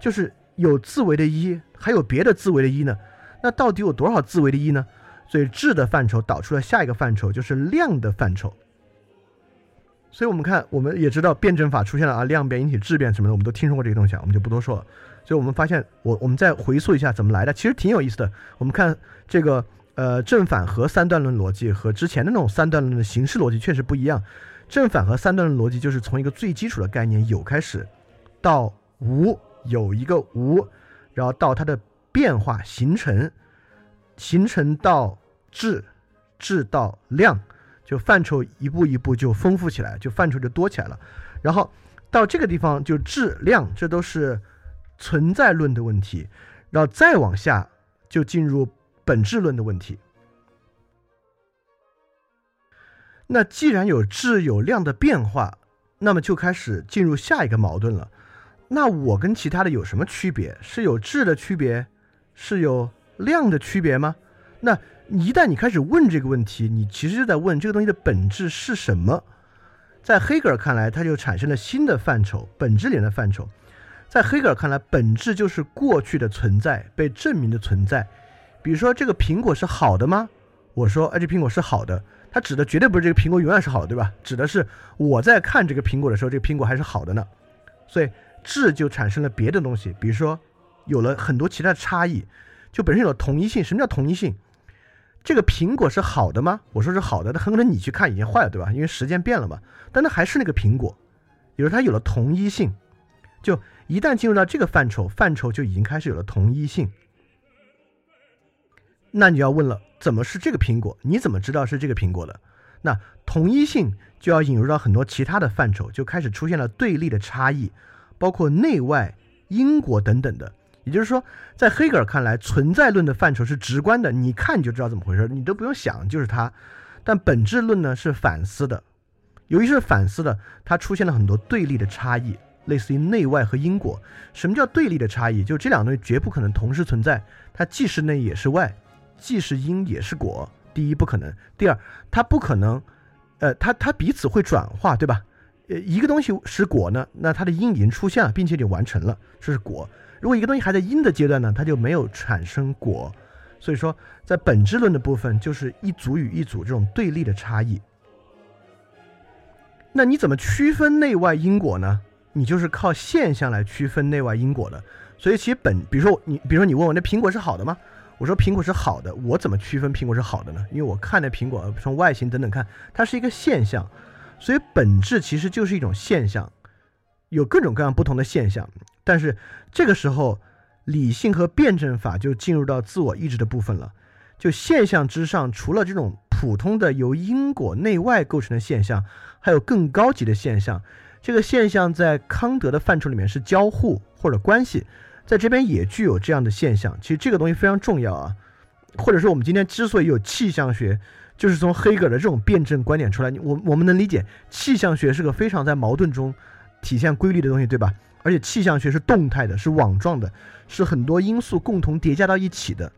就是有自为的一，还有别的自为的一呢。那到底有多少自为的一呢？所以质的范畴导出了下一个范畴，就是量的范畴。所以我们看，我们也知道辩证法出现了啊，量变引起质变什么的，我们都听说过这个东西啊，我们就不多说了。所以我们发现，我我们再回溯一下怎么来的，其实挺有意思的。我们看这个呃正反和三段论逻辑和之前的那种三段论的形式逻辑确实不一样。正反和三段论逻辑就是从一个最基础的概念有开始，到无有一个无，然后到它的变化形成，形成到质，质到量，就范畴一步一步就丰富起来，就范畴就多起来了。然后到这个地方就质量，这都是。存在论的问题，然后再往下就进入本质论的问题。那既然有质有量的变化，那么就开始进入下一个矛盾了。那我跟其他的有什么区别？是有质的区别，是有量的区别吗？那一旦你开始问这个问题，你其实就在问这个东西的本质是什么。在黑格尔看来，它就产生了新的范畴，本质里的范畴。在黑格尔看来，本质就是过去的存在被证明的存在。比如说，这个苹果是好的吗？我说，哎，这苹果是好的。它指的绝对不是这个苹果永远是好的，对吧？指的是我在看这个苹果的时候，这个苹果还是好的呢。所以质就产生了别的东西，比如说有了很多其他的差异，就本身有了同一性。什么叫同一性？这个苹果是好的吗？我说是好的，那很可能你去看已经坏了，对吧？因为时间变了嘛。但它还是那个苹果，比如它有了同一性，就。一旦进入到这个范畴，范畴就已经开始有了同一性。那你要问了，怎么是这个苹果？你怎么知道是这个苹果的？那同一性就要引入到很多其他的范畴，就开始出现了对立的差异，包括内外、因果等等的。也就是说，在黑格尔看来，存在论的范畴是直观的，你看你就知道怎么回事，你都不用想，就是它。但本质论呢是反思的，由于是反思的，它出现了很多对立的差异。类似于内外和因果，什么叫对立的差异？就这两个东西绝不可能同时存在，它既是内也是外，既是因也是果。第一不可能，第二它不可能，呃，它它彼此会转化，对吧？呃，一个东西是果呢，那它的因已经出现了，并且已经完成了，这是果。如果一个东西还在因的阶段呢，它就没有产生果。所以说，在本质论的部分，就是一组与一组这种对立的差异。那你怎么区分内外因果呢？你就是靠现象来区分内外因果的，所以其实本，比如说你，比如说你问我那苹果是好的吗？我说苹果是好的，我怎么区分苹果是好的呢？因为我看那苹果从外形等等看，它是一个现象，所以本质其实就是一种现象，有各种各样不同的现象。但是这个时候，理性和辩证法就进入到自我意志的部分了。就现象之上，除了这种普通的由因果内外构成的现象，还有更高级的现象。这个现象在康德的范畴里面是交互或者关系，在这边也具有这样的现象。其实这个东西非常重要啊，或者说我们今天之所以有气象学，就是从黑格尔的这种辩证观点出来。我我们能理解气象学是个非常在矛盾中体现规律的东西，对吧？而且气象学是动态的，是网状的，是很多因素共同叠加到一起的。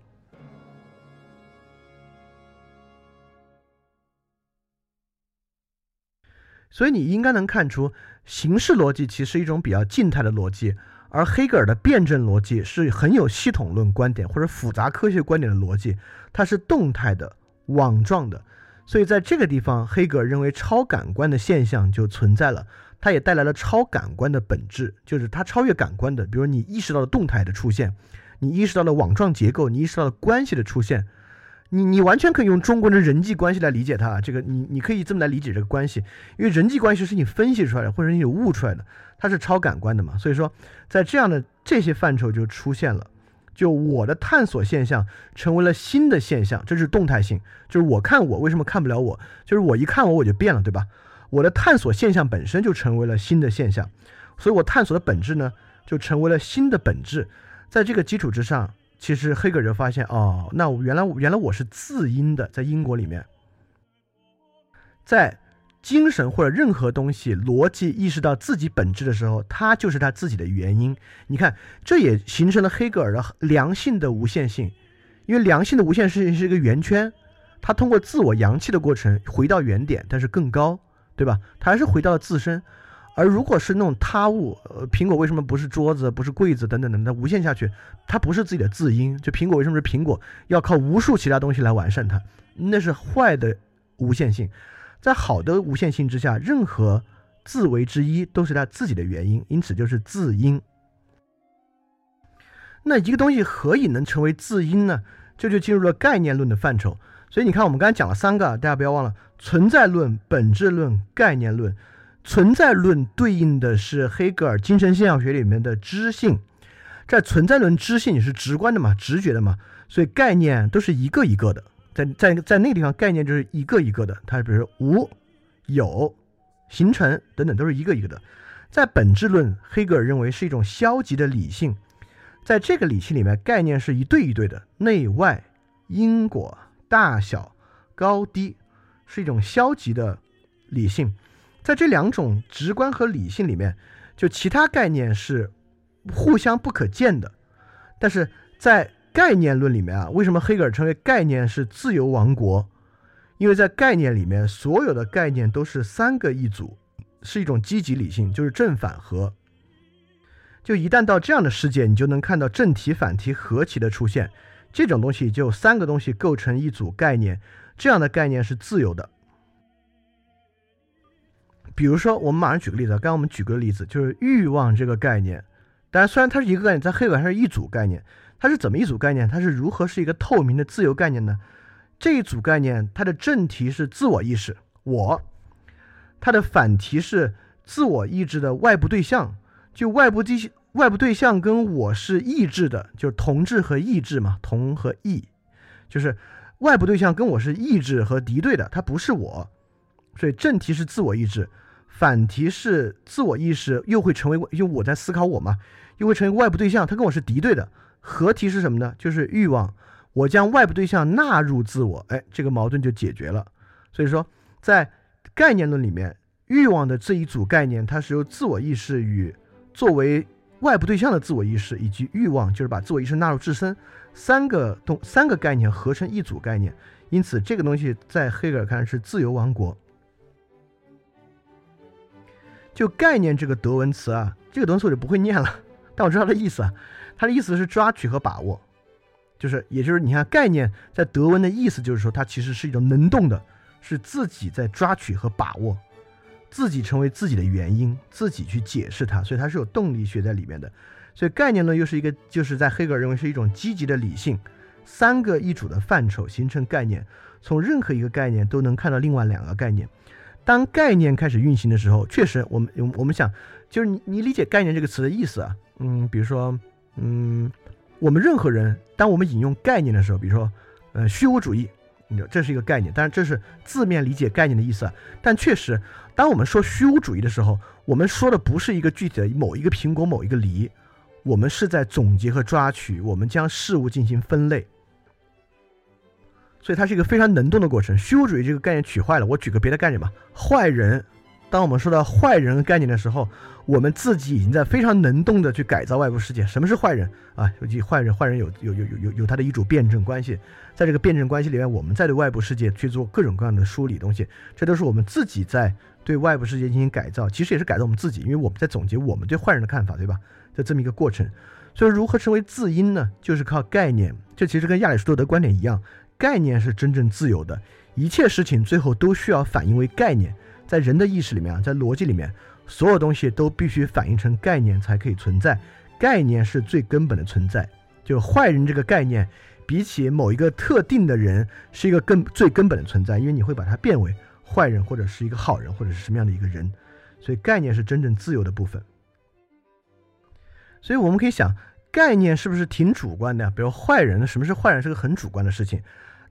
所以你应该能看出，形式逻辑其实一种比较静态的逻辑，而黑格尔的辩证逻辑是很有系统论观点或者复杂科学观点的逻辑，它是动态的、网状的。所以在这个地方，黑格尔认为超感官的现象就存在了，它也带来了超感官的本质，就是它超越感官的，比如你意识到了动态的出现，你意识到了网状结构，你意识到了关系的出现。你你完全可以用中国人的人际关系来理解它，这个你你可以这么来理解这个关系，因为人际关系是你分析出来的，或者你有悟出来的，它是超感官的嘛。所以说，在这样的这些范畴就出现了，就我的探索现象成为了新的现象，这是动态性，就是我看我为什么看不了我，就是我一看我我就变了，对吧？我的探索现象本身就成为了新的现象，所以我探索的本质呢就成为了新的本质，在这个基础之上。其实黑格尔发现，哦，那原来原来我是自因的，在英国里面，在精神或者任何东西逻辑意识到自己本质的时候，它就是它自己的原因。你看，这也形成了黑格尔的良性的无限性，因为良性的无限性是一个圆圈，它通过自我扬弃的过程回到原点，但是更高，对吧？它还是回到了自身。而如果是那种他物，呃，苹果为什么不是桌子，不是柜子等等等等，无限下去，它不是自己的自因。就苹果为什么是苹果，要靠无数其他东西来完善它，那是坏的无限性。在好的无限性之下，任何自为之一都是它自己的原因，因此就是自因。那一个东西何以能成为自因呢？这就进入了概念论的范畴。所以你看，我们刚才讲了三个，大家不要忘了：存在论、本质论、概念论。存在论对应的是黑格尔精神现象学里面的知性，在存在论知性也是直观的嘛，直觉的嘛，所以概念都是一个一个的，在在在那个地方概念就是一个一个的，它比如无、有、形成等等都是一个一个的。在本质论，黑格尔认为是一种消极的理性，在这个理性里面，概念是一对一对的，内外、因果、大小、高低，是一种消极的理性。在这两种直观和理性里面，就其他概念是互相不可见的。但是在概念论里面啊，为什么黑格尔称为概念是自由王国？因为在概念里面，所有的概念都是三个一组，是一种积极理性，就是正反合。就一旦到这样的世界，你就能看到正题、反题、合题的出现。这种东西就三个东西构成一组概念，这样的概念是自由的。比如说，我们马上举个例子。刚刚我们举个例子，就是欲望这个概念。当然，虽然它是一个概念，在黑格尔上是一组概念。它是怎么一组概念？它是如何是一个透明的自由概念呢？这一组概念，它的正题是自我意识，我；它的反题是自我意志的外部对象，就外部对外部对象跟我是意志的，就是同质和异质嘛，同和异，就是外部对象跟我是意志和敌对的，它不是我。所以正题是自我意志。反题是自我意识又会成为，因为我在思考我嘛，又会成为外部对象，他跟我是敌对的。合题是什么呢？就是欲望，我将外部对象纳入自我，哎，这个矛盾就解决了。所以说，在概念论里面，欲望的这一组概念，它是由自我意识与作为外部对象的自我意识，以及欲望，就是把自我意识纳入自身，三个东三个概念合成一组概念。因此，这个东西在黑格尔看是自由王国。就概念这个德文词啊，这个东西我就不会念了，但我知道它的意思啊，它的意思是抓取和把握，就是，也就是你看概念在德文的意思就是说，它其实是一种能动的，是自己在抓取和把握，自己成为自己的原因，自己去解释它，所以它是有动力学在里面的。所以概念论又是一个，就是在黑格尔认为是一种积极的理性，三个一组的范畴形成概念，从任何一个概念都能看到另外两个概念。当概念开始运行的时候，确实，我们我们想，就是你你理解概念这个词的意思啊，嗯，比如说，嗯，我们任何人，当我们引用概念的时候，比如说，呃，虚无主义，你这是一个概念，但是这是字面理解概念的意思。但确实，当我们说虚无主义的时候，我们说的不是一个具体的某一个苹果、某一个梨，我们是在总结和抓取，我们将事物进行分类。所以它是一个非常能动的过程。虚无主义这个概念取坏了，我举个别的概念吧，坏人。当我们说到坏人概念的时候，我们自己已经在非常能动的去改造外部世界。什么是坏人啊？尤其坏人，坏人有有有有有有他的一组辩证关系，在这个辩证关系里面，我们在对外部世界去做各种各样的梳理东西，这都是我们自己在对外部世界进行改造，其实也是改造我们自己，因为我们在总结我们对坏人的看法，对吧？在这么一个过程，所以如何成为自因呢？就是靠概念。这其实跟亚里士多德观点一样，概念是真正自由的，一切事情最后都需要反映为概念。在人的意识里面啊，在逻辑里面，所有东西都必须反映成概念才可以存在。概念是最根本的存在。就坏人这个概念，比起某一个特定的人，是一个更最根本的存在，因为你会把它变为坏人，或者是一个好人，或者是什么样的一个人。所以概念是真正自由的部分。所以我们可以想，概念是不是挺主观的？比如坏人，什么是坏人，是个很主观的事情。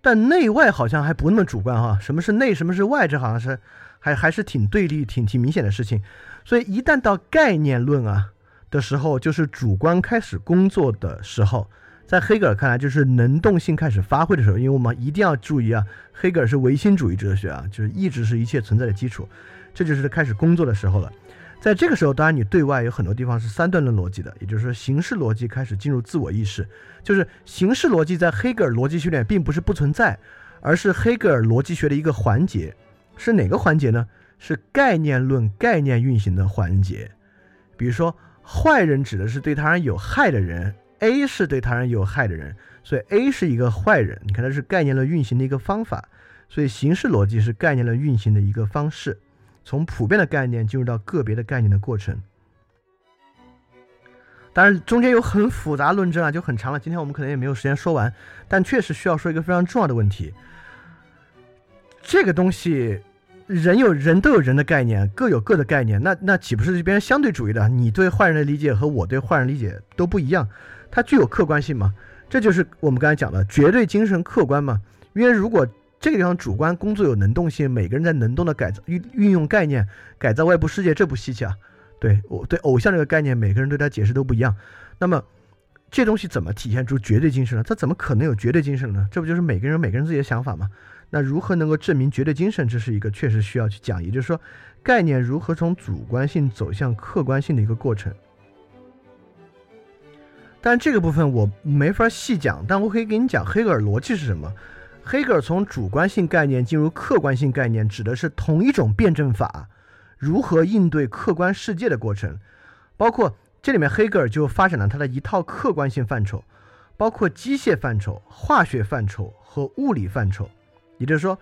但内外好像还不那么主观哈。什么是内，什么是外，这好像是。还还是挺对立、挺挺明显的事情，所以一旦到概念论啊的时候，就是主观开始工作的时候，在黑格尔看来，就是能动性开始发挥的时候。因为我们一定要注意啊，黑格尔是唯心主义哲学啊，就是意志是一切存在的基础，这就是开始工作的时候了。在这个时候，当然你对外有很多地方是三段论逻辑的，也就是说形式逻辑开始进入自我意识，就是形式逻辑在黑格尔逻辑学里并不是不存在，而是黑格尔逻辑学的一个环节。是哪个环节呢？是概念论概念运行的环节。比如说，坏人指的是对他人有害的人，A 是对他人有害的人，所以 A 是一个坏人。你看，它是概念论运行的一个方法。所以，形式逻辑是概念论运行的一个方式，从普遍的概念进入到个别的概念的过程。当然，中间有很复杂论证啊，就很长了。今天我们可能也没有时间说完，但确实需要说一个非常重要的问题。这个东西。人有人都有人的概念，各有各的概念，那那岂不是这边相对主义的？你对坏人的理解和我对坏人理解都不一样，它具有客观性吗？这就是我们刚才讲的绝对精神客观嘛。因为如果这个地方主观工作有能动性，每个人在能动的改造运运用概念改造外部世界，这不稀奇啊。对我对偶像这个概念，每个人对他解释都不一样。那么这东西怎么体现出绝对精神呢？它怎么可能有绝对精神呢？这不就是每个人每个人自己的想法吗？那如何能够证明绝对精神？这是一个确实需要去讲，也就是说，概念如何从主观性走向客观性的一个过程。但这个部分我没法细讲，但我可以给你讲黑格尔逻辑是什么。黑格尔从主观性概念进入客观性概念，指的是同一种辩证法如何应对客观世界的过程。包括这里面，黑格尔就发展了他的一套客观性范畴，包括机械范畴、化学范畴和物理范畴。也就是说，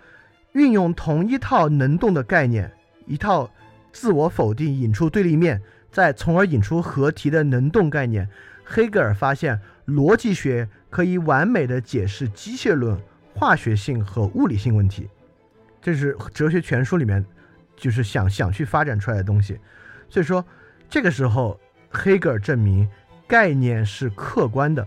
运用同一套能动的概念，一套自我否定引出对立面，再从而引出合题的能动概念。黑格尔发现，逻辑学可以完美的解释机械论、化学性和物理性问题。这是哲学全书里面就是想想去发展出来的东西。所以说，这个时候黑格尔证明概念是客观的。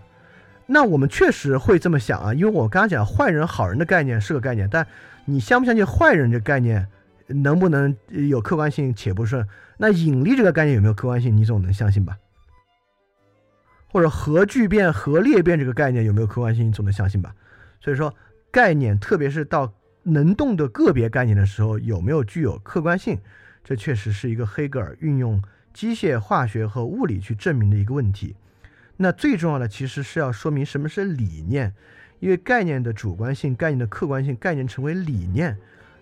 那我们确实会这么想啊，因为我刚刚讲坏人好人的概念是个概念，但你相不相信坏人这概念能不能有客观性？且不顺。那引力这个概念有没有客观性？你总能相信吧？或者核聚变、核裂变这个概念有没有客观性？你总能相信吧？所以说，概念特别是到能动的个别概念的时候，有没有具有客观性？这确实是一个黑格尔运用机械、化学和物理去证明的一个问题。那最重要的其实是要说明什么是理念，因为概念的主观性、概念的客观性、概念成为理念，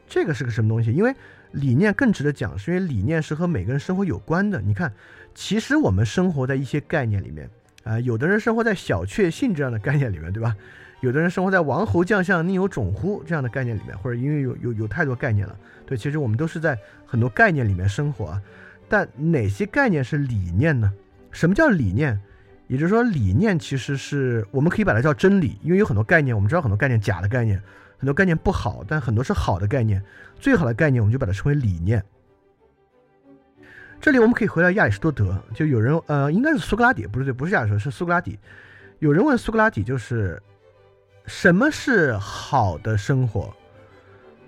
这个是个什么东西？因为理念更值得讲，是因为理念是和每个人生活有关的。你看，其实我们生活在一些概念里面啊，有的人生活在小确幸这样的概念里面，对吧？有的人生活在王侯将相宁有种乎这样的概念里面，或者因为有有有太多概念了，对，其实我们都是在很多概念里面生活啊。但哪些概念是理念呢？什么叫理念？也就是说，理念其实是我们可以把它叫真理，因为有很多概念，我们知道很多概念假的概念，很多概念不好，但很多是好的概念。最好的概念，我们就把它称为理念。这里我们可以回到亚里士多德，就有人呃，应该是苏格拉底，不是对，不是亚里士多德，是苏格拉底。有人问苏格拉底，就是什么是好的生活？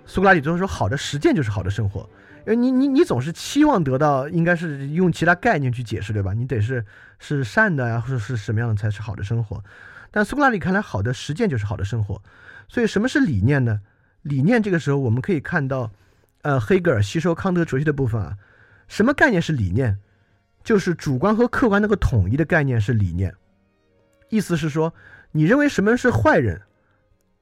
苏格拉底最后说，好的实践就是好的生活。因为，你你你总是期望得到，应该是用其他概念去解释，对吧？你得是是善的呀，或者是什么样的才是好的生活？但苏格拉底看来，好的实践就是好的生活。所以什么是理念呢？理念这个时候我们可以看到，呃，黑格尔吸收康德哲学的部分啊，什么概念是理念？就是主观和客观那个统一的概念是理念。意思是说，你认为什么人是坏人？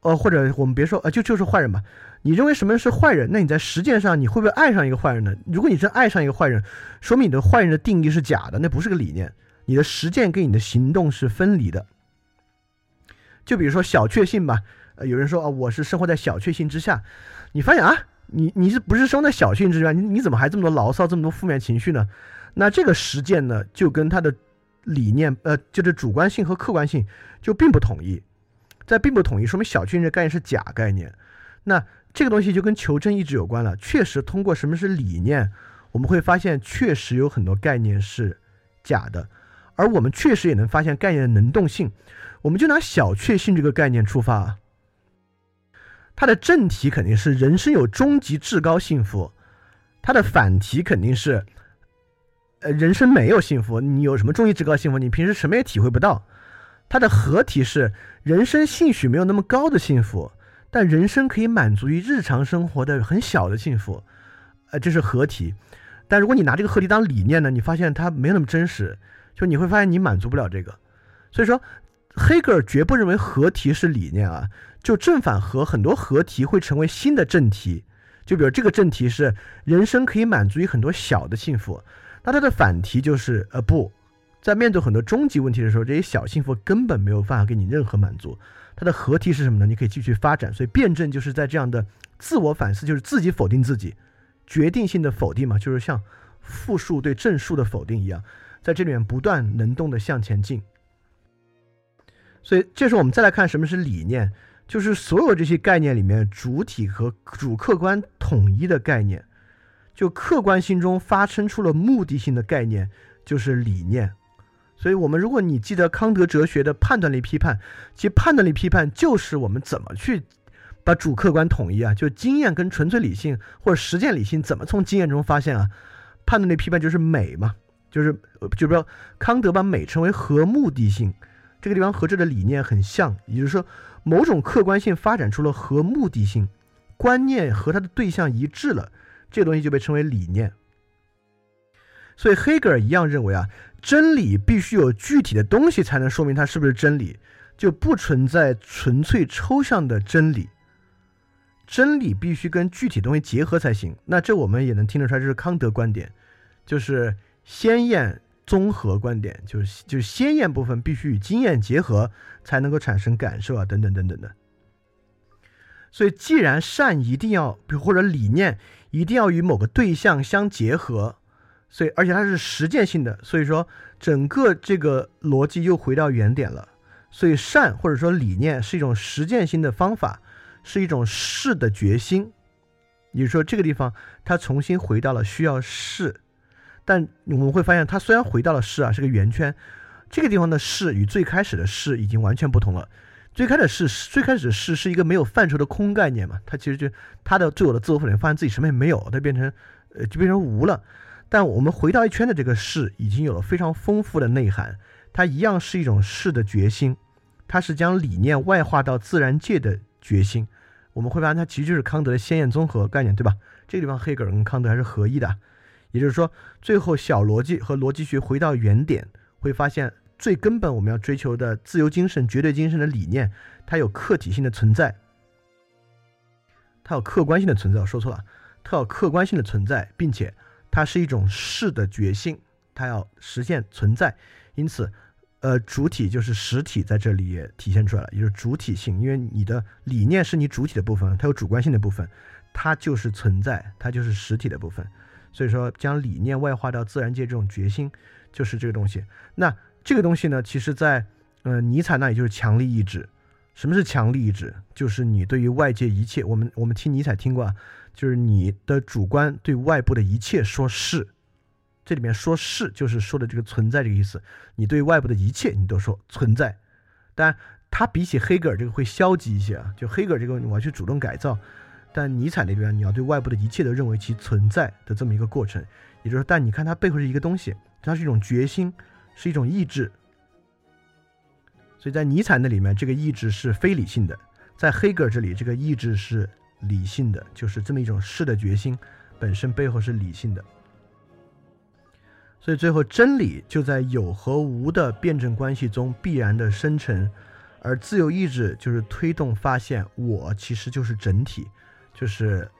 呃，或者我们别说，呃，就就是坏人吧。你认为什么是坏人？那你在实践上你会不会爱上一个坏人呢？如果你真爱上一个坏人，说明你的坏人的定义是假的，那不是个理念。你的实践跟你的行动是分离的。就比如说小确幸吧，呃，有人说啊，我是生活在小确幸之下，你发现啊，你你是不是生在小确幸之下？你你怎么还这么多牢骚，这么多负面情绪呢？那这个实践呢，就跟他的理念，呃，就是主观性和客观性就并不统一。在并不统一，说明小确幸这概念是假概念。那这个东西就跟求真意志有关了。确实，通过什么是理念，我们会发现确实有很多概念是假的，而我们确实也能发现概念的能动性。我们就拿小确幸这个概念出发，它的正题肯定是人生有终极至高幸福，它的反题肯定是，呃，人生没有幸福，你有什么终极至高幸福？你平时什么也体会不到。它的合题是人生兴许没有那么高的幸福。但人生可以满足于日常生活的很小的幸福，呃，这是合体。但如果你拿这个合体当理念呢，你发现它没有那么真实，就你会发现你满足不了这个。所以说，黑格尔绝不认为合题是理念啊，就正反合很多合题会成为新的正题。就比如这个正题是人生可以满足于很多小的幸福，那它的反题就是呃不，在面对很多终极问题的时候，这些小幸福根本没有办法给你任何满足。它的合题是什么呢？你可以继续发展，所以辩证就是在这样的自我反思，就是自己否定自己，决定性的否定嘛，就是像负数对正数的否定一样，在这里面不断能动的向前进。所以这时候我们再来看什么是理念，就是所有这些概念里面主体和主客观统一的概念，就客观心中发生出了目的性的概念，就是理念。所以，我们如果你记得康德哲学的判断力批判，其实判断力批判就是我们怎么去把主客观统一啊，就经验跟纯粹理性或者实践理性怎么从经验中发现啊？判断力批判就是美嘛，就是就比如康德把美称为和目的性，这个地方和这个理念很像，也就是说某种客观性发展出了和目的性观念和它的对象一致了，这个东西就被称为理念。所以黑格尔一样认为啊。真理必须有具体的东西才能说明它是不是真理，就不存在纯粹抽象的真理。真理必须跟具体东西结合才行。那这我们也能听得出来，这是康德观点，就是先验综合观点，就是就是先验部分必须与经验结合才能够产生感受啊，等等等等的。所以，既然善一定要，或者理念一定要与某个对象相结合。所以，而且它是实践性的，所以说整个这个逻辑又回到原点了。所以，善或者说理念是一种实践性的方法，是一种试的决心。也就是说，这个地方它重新回到了需要试，但我们会发现，它虽然回到了试啊，是个圆圈。这个地方的试与最开始的试已经完全不同了。最开始试，最开始试是一个没有范畴的空概念嘛，它其实就它的最有的自我否定，发现自己什么也没有，它变成呃就变成无了。但我们回到一圈的这个是已经有了非常丰富的内涵，它一样是一种是的决心，它是将理念外化到自然界的决心。我们会发现它其实就是康德的先验综合概念，对吧？这个地方黑格尔跟康德还是合一的，也就是说，最后小逻辑和逻辑学回到原点，会发现最根本我们要追求的自由精神、绝对精神的理念，它有客体性的存在，它有客观性的存在。我说错了，它有客观性的存在，并且。它是一种是的觉性，它要实现存在，因此，呃，主体就是实体，在这里也体现出来了，也就是主体性。因为你的理念是你主体的部分，它有主观性的部分，它就是存在，它就是实体的部分。所以说，将理念外化到自然界，这种决心就是这个东西。那这个东西呢，其实在呃尼采那里就是强力意志。什么是强力意志？就是你对于外界一切，我们我们听尼采听过啊。就是你的主观对外部的一切说是，这里面说是就是说的这个存在这个意思。你对外部的一切你都说存在，但他比起黑格尔这个会消极一些啊，就黑格尔这个我要去主动改造，但尼采那边你要对外部的一切都认为其存在的这么一个过程，也就是说，但你看它背后是一个东西，它是一种决心，是一种意志。所以在尼采那里面，这个意志是非理性的；在黑格尔这里，这个意志是理性的，就是这么一种事的决心本身背后是理性的。所以最后，真理就在有和无的辩证关系中必然的生成。而自由意志就是推动发现，我其实就是整体，就是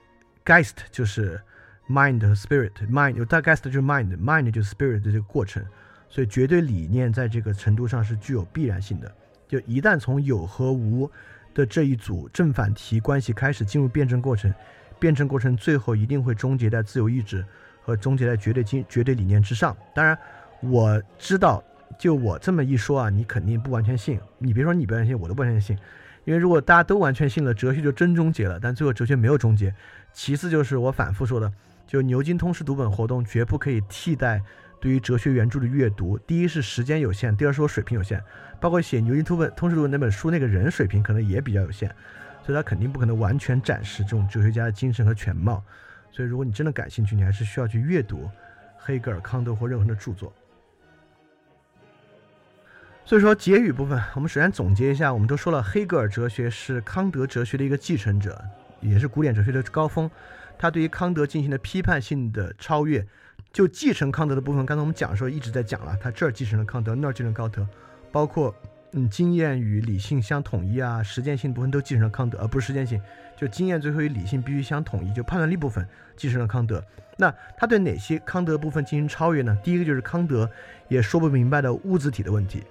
Geist 就是 mind 和 spirit，mind 有大 Geist 就是 mind，mind 就是 spirit 的这个过程。所以绝对理念在这个程度上是具有必然性的。就一旦从有和无的这一组正反题关系开始进入辩证过程，辩证过程最后一定会终结在自由意志和终结在绝对经绝对理念之上。当然，我知道。就我这么一说啊，你肯定不完全信。你别说你不完全信，我都不完全信。因为如果大家都完全信了，哲学就真终结了。但最后哲学没有终结。其次就是我反复说的，就牛津通识读本活动绝不可以替代对于哲学原著的阅读。第一是时间有限，第二是我水平有限。包括写牛津通本通识读那本书那个人水平可能也比较有限，所以他肯定不可能完全展示这种哲学家的精神和全貌。所以如果你真的感兴趣，你还是需要去阅读黑格尔、康德或任何的著作。所以说结语部分，我们首先总结一下，我们都说了，黑格尔哲学是康德哲学的一个继承者，也是古典哲学的高峰。他对于康德进行了批判性的超越，就继承康德的部分，刚才我们讲的时候一直在讲了，他这儿继承了康德，那儿继承了高德，包括嗯经验与理性相统一啊，实践性部分都继承了康德，而不是实践性，就经验最后与理性必须相统一，就判断力部分继承了康德。那他对哪些康德部分进行超越呢？第一个就是康德也说不明白的物质体的问题。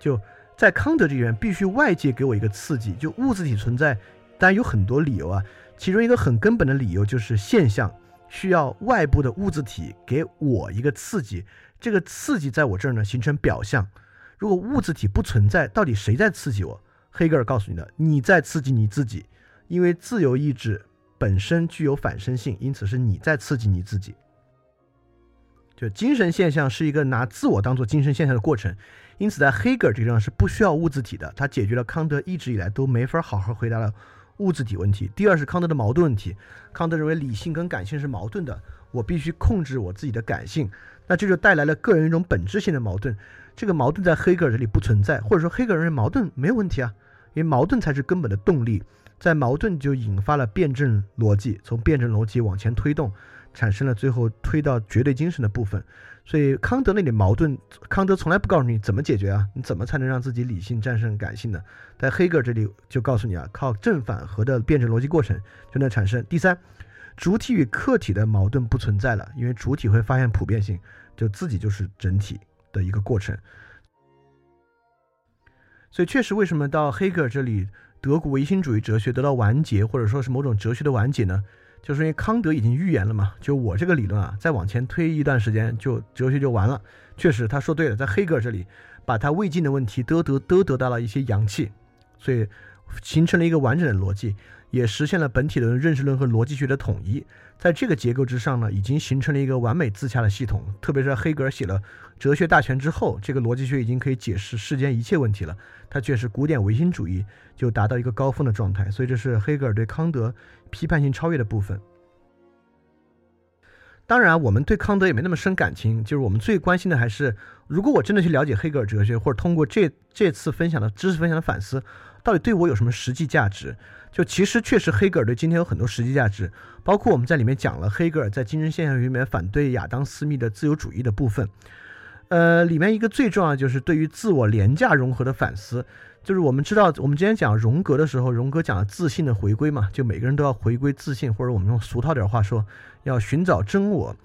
就在康德这边，必须外界给我一个刺激，就物质体存在，当然有很多理由啊，其中一个很根本的理由就是现象需要外部的物质体给我一个刺激，这个刺激在我这儿呢形成表象。如果物质体不存在，到底谁在刺激我？黑格尔告诉你的，你在刺激你自己，因为自由意志本身具有反身性，因此是你在刺激你自己。就精神现象是一个拿自我当做精神现象的过程。因此，在黑格尔这个地方是不需要物质体的，他解决了康德一直以来都没法好好回答的物质体问题。第二是康德的矛盾问题，康德认为理性跟感性是矛盾的，我必须控制我自己的感性，那这就带来了个人一种本质性的矛盾。这个矛盾在黑格尔这里不存在，或者说黑格尔认为矛盾没有问题啊，因为矛盾才是根本的动力，在矛盾就引发了辩证逻辑，从辩证逻辑往前推动，产生了最后推到绝对精神的部分。所以康德那里矛盾，康德从来不告诉你怎么解决啊？你怎么才能让自己理性战胜感性呢？在黑格尔这里就告诉你啊，靠正反合的辩证逻辑过程就能产生。第三，主体与客体的矛盾不存在了，因为主体会发现普遍性，就自己就是整体的一个过程。所以确实，为什么到黑格尔这里，德国唯心主义哲学得到完结，或者说是某种哲学的完结呢？就是因为康德已经预言了嘛，就我这个理论啊，再往前推一段时间，就哲学就完了。确实，他说对了，在黑格尔这里，把他未尽的问题都得都得到了一些阳气，所以形成了一个完整的逻辑，也实现了本体论、认识论和逻辑学的统一。在这个结构之上呢，已经形成了一个完美自洽的系统。特别是黑格尔写了《哲学大全》之后，这个逻辑学已经可以解释世间一切问题了。它确实古典唯心主义就达到一个高峰的状态。所以这是黑格尔对康德。批判性超越的部分，当然，我们对康德也没那么深感情。就是我们最关心的还是，如果我真的去了解黑格尔哲学，或者通过这这次分享的知识分享的反思，到底对我有什么实际价值？就其实确实，黑格尔对今天有很多实际价值，包括我们在里面讲了黑格尔在精神现象学里面反对亚当·斯密的自由主义的部分。呃，里面一个最重要的就是对于自我廉价融合的反思。就是我们知道，我们今天讲荣格的时候，荣格讲了自信的回归嘛，就每个人都要回归自信，或者我们用俗套点话说，要寻找真我。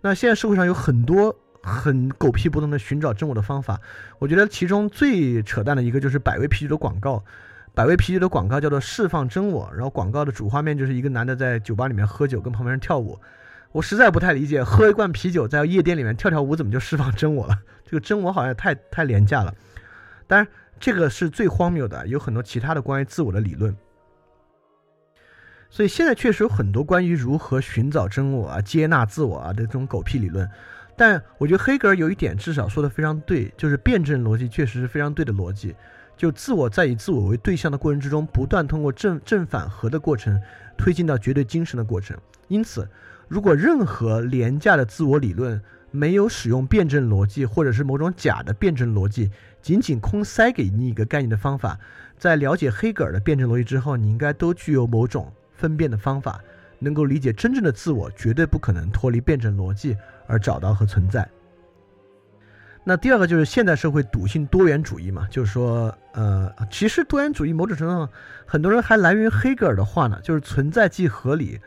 那现在社会上有很多很狗屁不通的寻找真我的方法，我觉得其中最扯淡的一个就是百威啤酒的广告。百威啤酒的广告叫做释放真我，然后广告的主画面就是一个男的在酒吧里面喝酒，跟旁边人跳舞。我实在不太理解，喝一罐啤酒在夜店里面跳跳舞，怎么就释放真我了？这个真我好像太太廉价了。当然。这个是最荒谬的，有很多其他的关于自我的理论，所以现在确实有很多关于如何寻找真我啊、接纳自我啊的这种狗屁理论。但我觉得黑格尔有一点至少说的非常对，就是辩证逻辑确实是非常对的逻辑。就自我在以自我为对象的过程之中，不断通过正正反合的过程，推进到绝对精神的过程。因此，如果任何廉价的自我理论没有使用辩证逻辑，或者是某种假的辩证逻辑，仅仅空塞给你一个概念的方法，在了解黑格尔的辩证逻辑之后，你应该都具有某种分辨的方法，能够理解真正的自我绝对不可能脱离辩证逻辑而找到和存在。那第二个就是现代社会笃信多元主义嘛，就是说，呃，其实多元主义某种程度上，很多人还来源于黑格尔的话呢，就是存在即合理。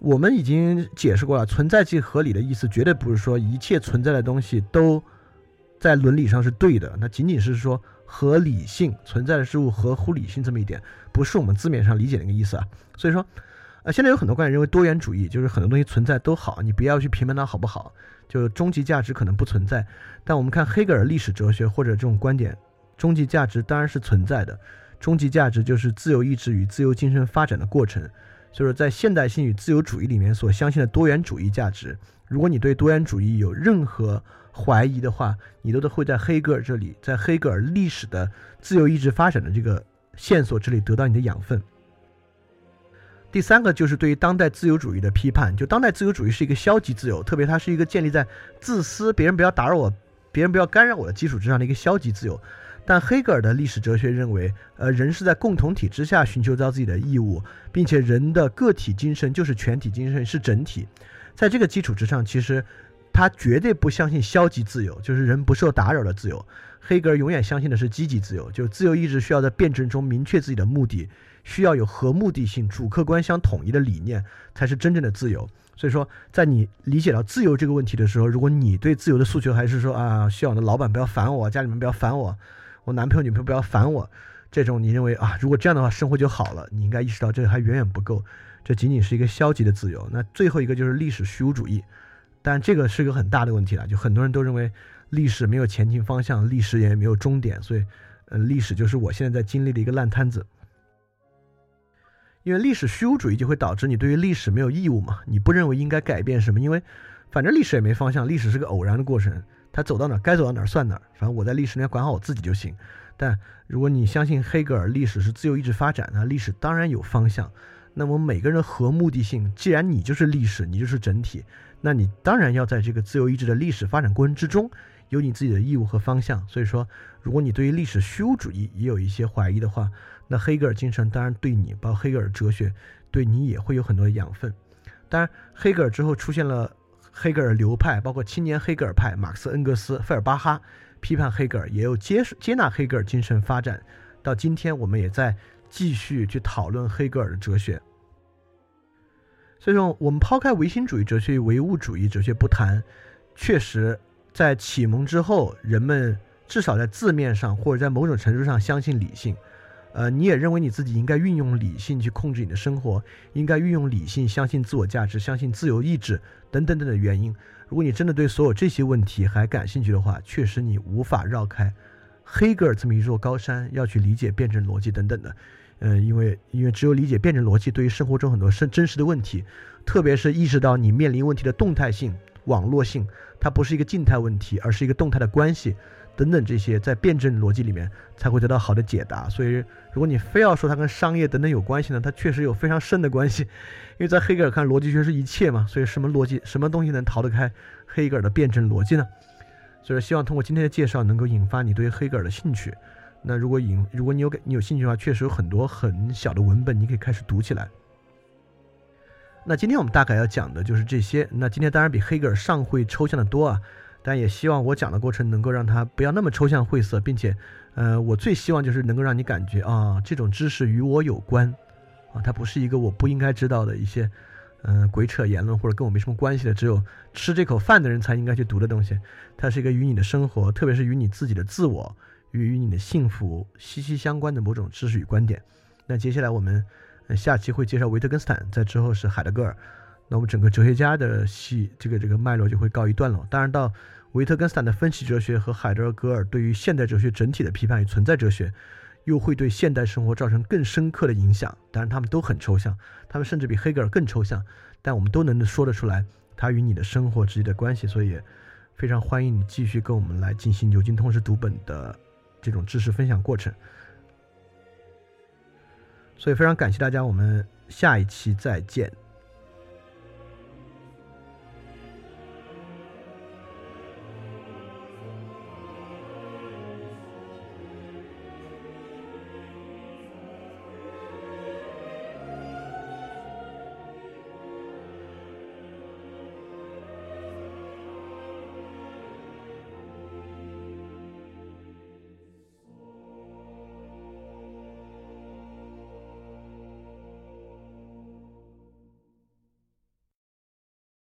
我们已经解释过了，存在即合理的意思绝对不是说一切存在的东西都在伦理上是对的，那仅仅是说合理性存在的事物合乎理性这么一点，不是我们字面上理解那个意思啊。所以说，呃，现在有很多观点认为多元主义就是很多东西存在都好，你不要去评判它好不好。就终极价值可能不存在，但我们看黑格尔历史哲学或者这种观点，终极价值当然是存在的。终极价值就是自由意志与自由精神发展的过程。所以说，在现代性与自由主义里面所相信的多元主义价值，如果你对多元主义有任何怀疑的话，你都会在黑格尔这里，在黑格尔历史的自由意志发展的这个线索这里得到你的养分。第三个就是对于当代自由主义的批判，就当代自由主义是一个消极自由，特别它是一个建立在自私、别人不要打扰我、别人不要干扰我的基础之上的一个消极自由。但黑格尔的历史哲学认为，呃，人是在共同体之下寻求到自己的义务，并且人的个体精神就是全体精神，是整体。在这个基础之上，其实他绝对不相信消极自由，就是人不受打扰的自由。黑格尔永远相信的是积极自由，就是自由意志需要在辩证中明确自己的目的。需要有和目的性、主客观相统一的理念，才是真正的自由。所以说，在你理解到自由这个问题的时候，如果你对自由的诉求还是说啊，希望我的老板不要烦我，家里面不要烦我，我男朋友女朋友不要烦我，这种你认为啊，如果这样的话生活就好了，你应该意识到这还远远不够，这仅仅是一个消极的自由。那最后一个就是历史虚无主义，但这个是个很大的问题了，就很多人都认为历史没有前进方向，历史也没有终点，所以，嗯，历史就是我现在在经历的一个烂摊子。因为历史虚无主义就会导致你对于历史没有义务嘛，你不认为应该改变什么，因为反正历史也没方向，历史是个偶然的过程，他走到哪该走到哪算哪，反正我在历史里面管好我自己就行。但如果你相信黑格尔，历史是自由意志发展的，历史当然有方向。那么每个人和目的性，既然你就是历史，你就是整体，那你当然要在这个自由意志的历史发展过程之中，有你自己的义务和方向。所以说，如果你对于历史虚无主义也有一些怀疑的话，那黑格尔精神当然对你，包括黑格尔哲学，对你也会有很多的养分。当然，黑格尔之后出现了黑格尔流派，包括青年黑格尔派，马克思、恩格斯、费尔巴哈批判黑格尔，也有接接纳黑格尔精神发展。到今天，我们也在继续去讨论黑格尔的哲学。所以说，我们抛开唯心主义哲学与唯物主义哲学不谈，确实，在启蒙之后，人们至少在字面上或者在某种程度上相信理性。呃，你也认为你自己应该运用理性去控制你的生活，应该运用理性，相信自我价值，相信自由意志等等等的原因。如果你真的对所有这些问题还感兴趣的话，确实你无法绕开黑格尔这么一座高山，要去理解辩证逻辑等等的。嗯，因为因为只有理解辩证逻辑，对于生活中很多真真实的问题，特别是意识到你面临问题的动态性、网络性，它不是一个静态问题，而是一个动态的关系。等等，这些在辩证逻辑里面才会得到好的解答。所以，如果你非要说它跟商业等等有关系呢，它确实有非常深的关系。因为在黑格尔看，逻辑学是一切嘛，所以什么逻辑、什么东西能逃得开黑格尔的辩证逻辑呢？所以，希望通过今天的介绍，能够引发你对黑格尔的兴趣。那如果引，如果你有你有兴趣的话，确实有很多很小的文本，你可以开始读起来。那今天我们大概要讲的就是这些。那今天当然比黑格尔上会抽象的多啊。但也希望我讲的过程能够让它不要那么抽象晦涩，并且，呃，我最希望就是能够让你感觉啊，这种知识与我有关，啊，它不是一个我不应该知道的一些，嗯，鬼扯言论或者跟我没什么关系的，只有吃这口饭的人才应该去读的东西。它是一个与你的生活，特别是与你自己的自我与与你的幸福息息相关的某种知识与观点。那接下来我们下期会介绍维特根斯坦，在之后是海德格尔。那我们整个哲学家的系这个这个脉络就会告一段落。当然，到维特根斯坦的分析哲学和海德格尔对于现代哲学整体的批判与存在哲学，又会对现代生活造成更深刻的影响。当然，他们都很抽象，他们甚至比黑格尔更抽象，但我们都能说得出来，它与你的生活之间的关系。所以，非常欢迎你继续跟我们来进行牛津通识读本的这种知识分享过程。所以非常感谢大家，我们下一期再见。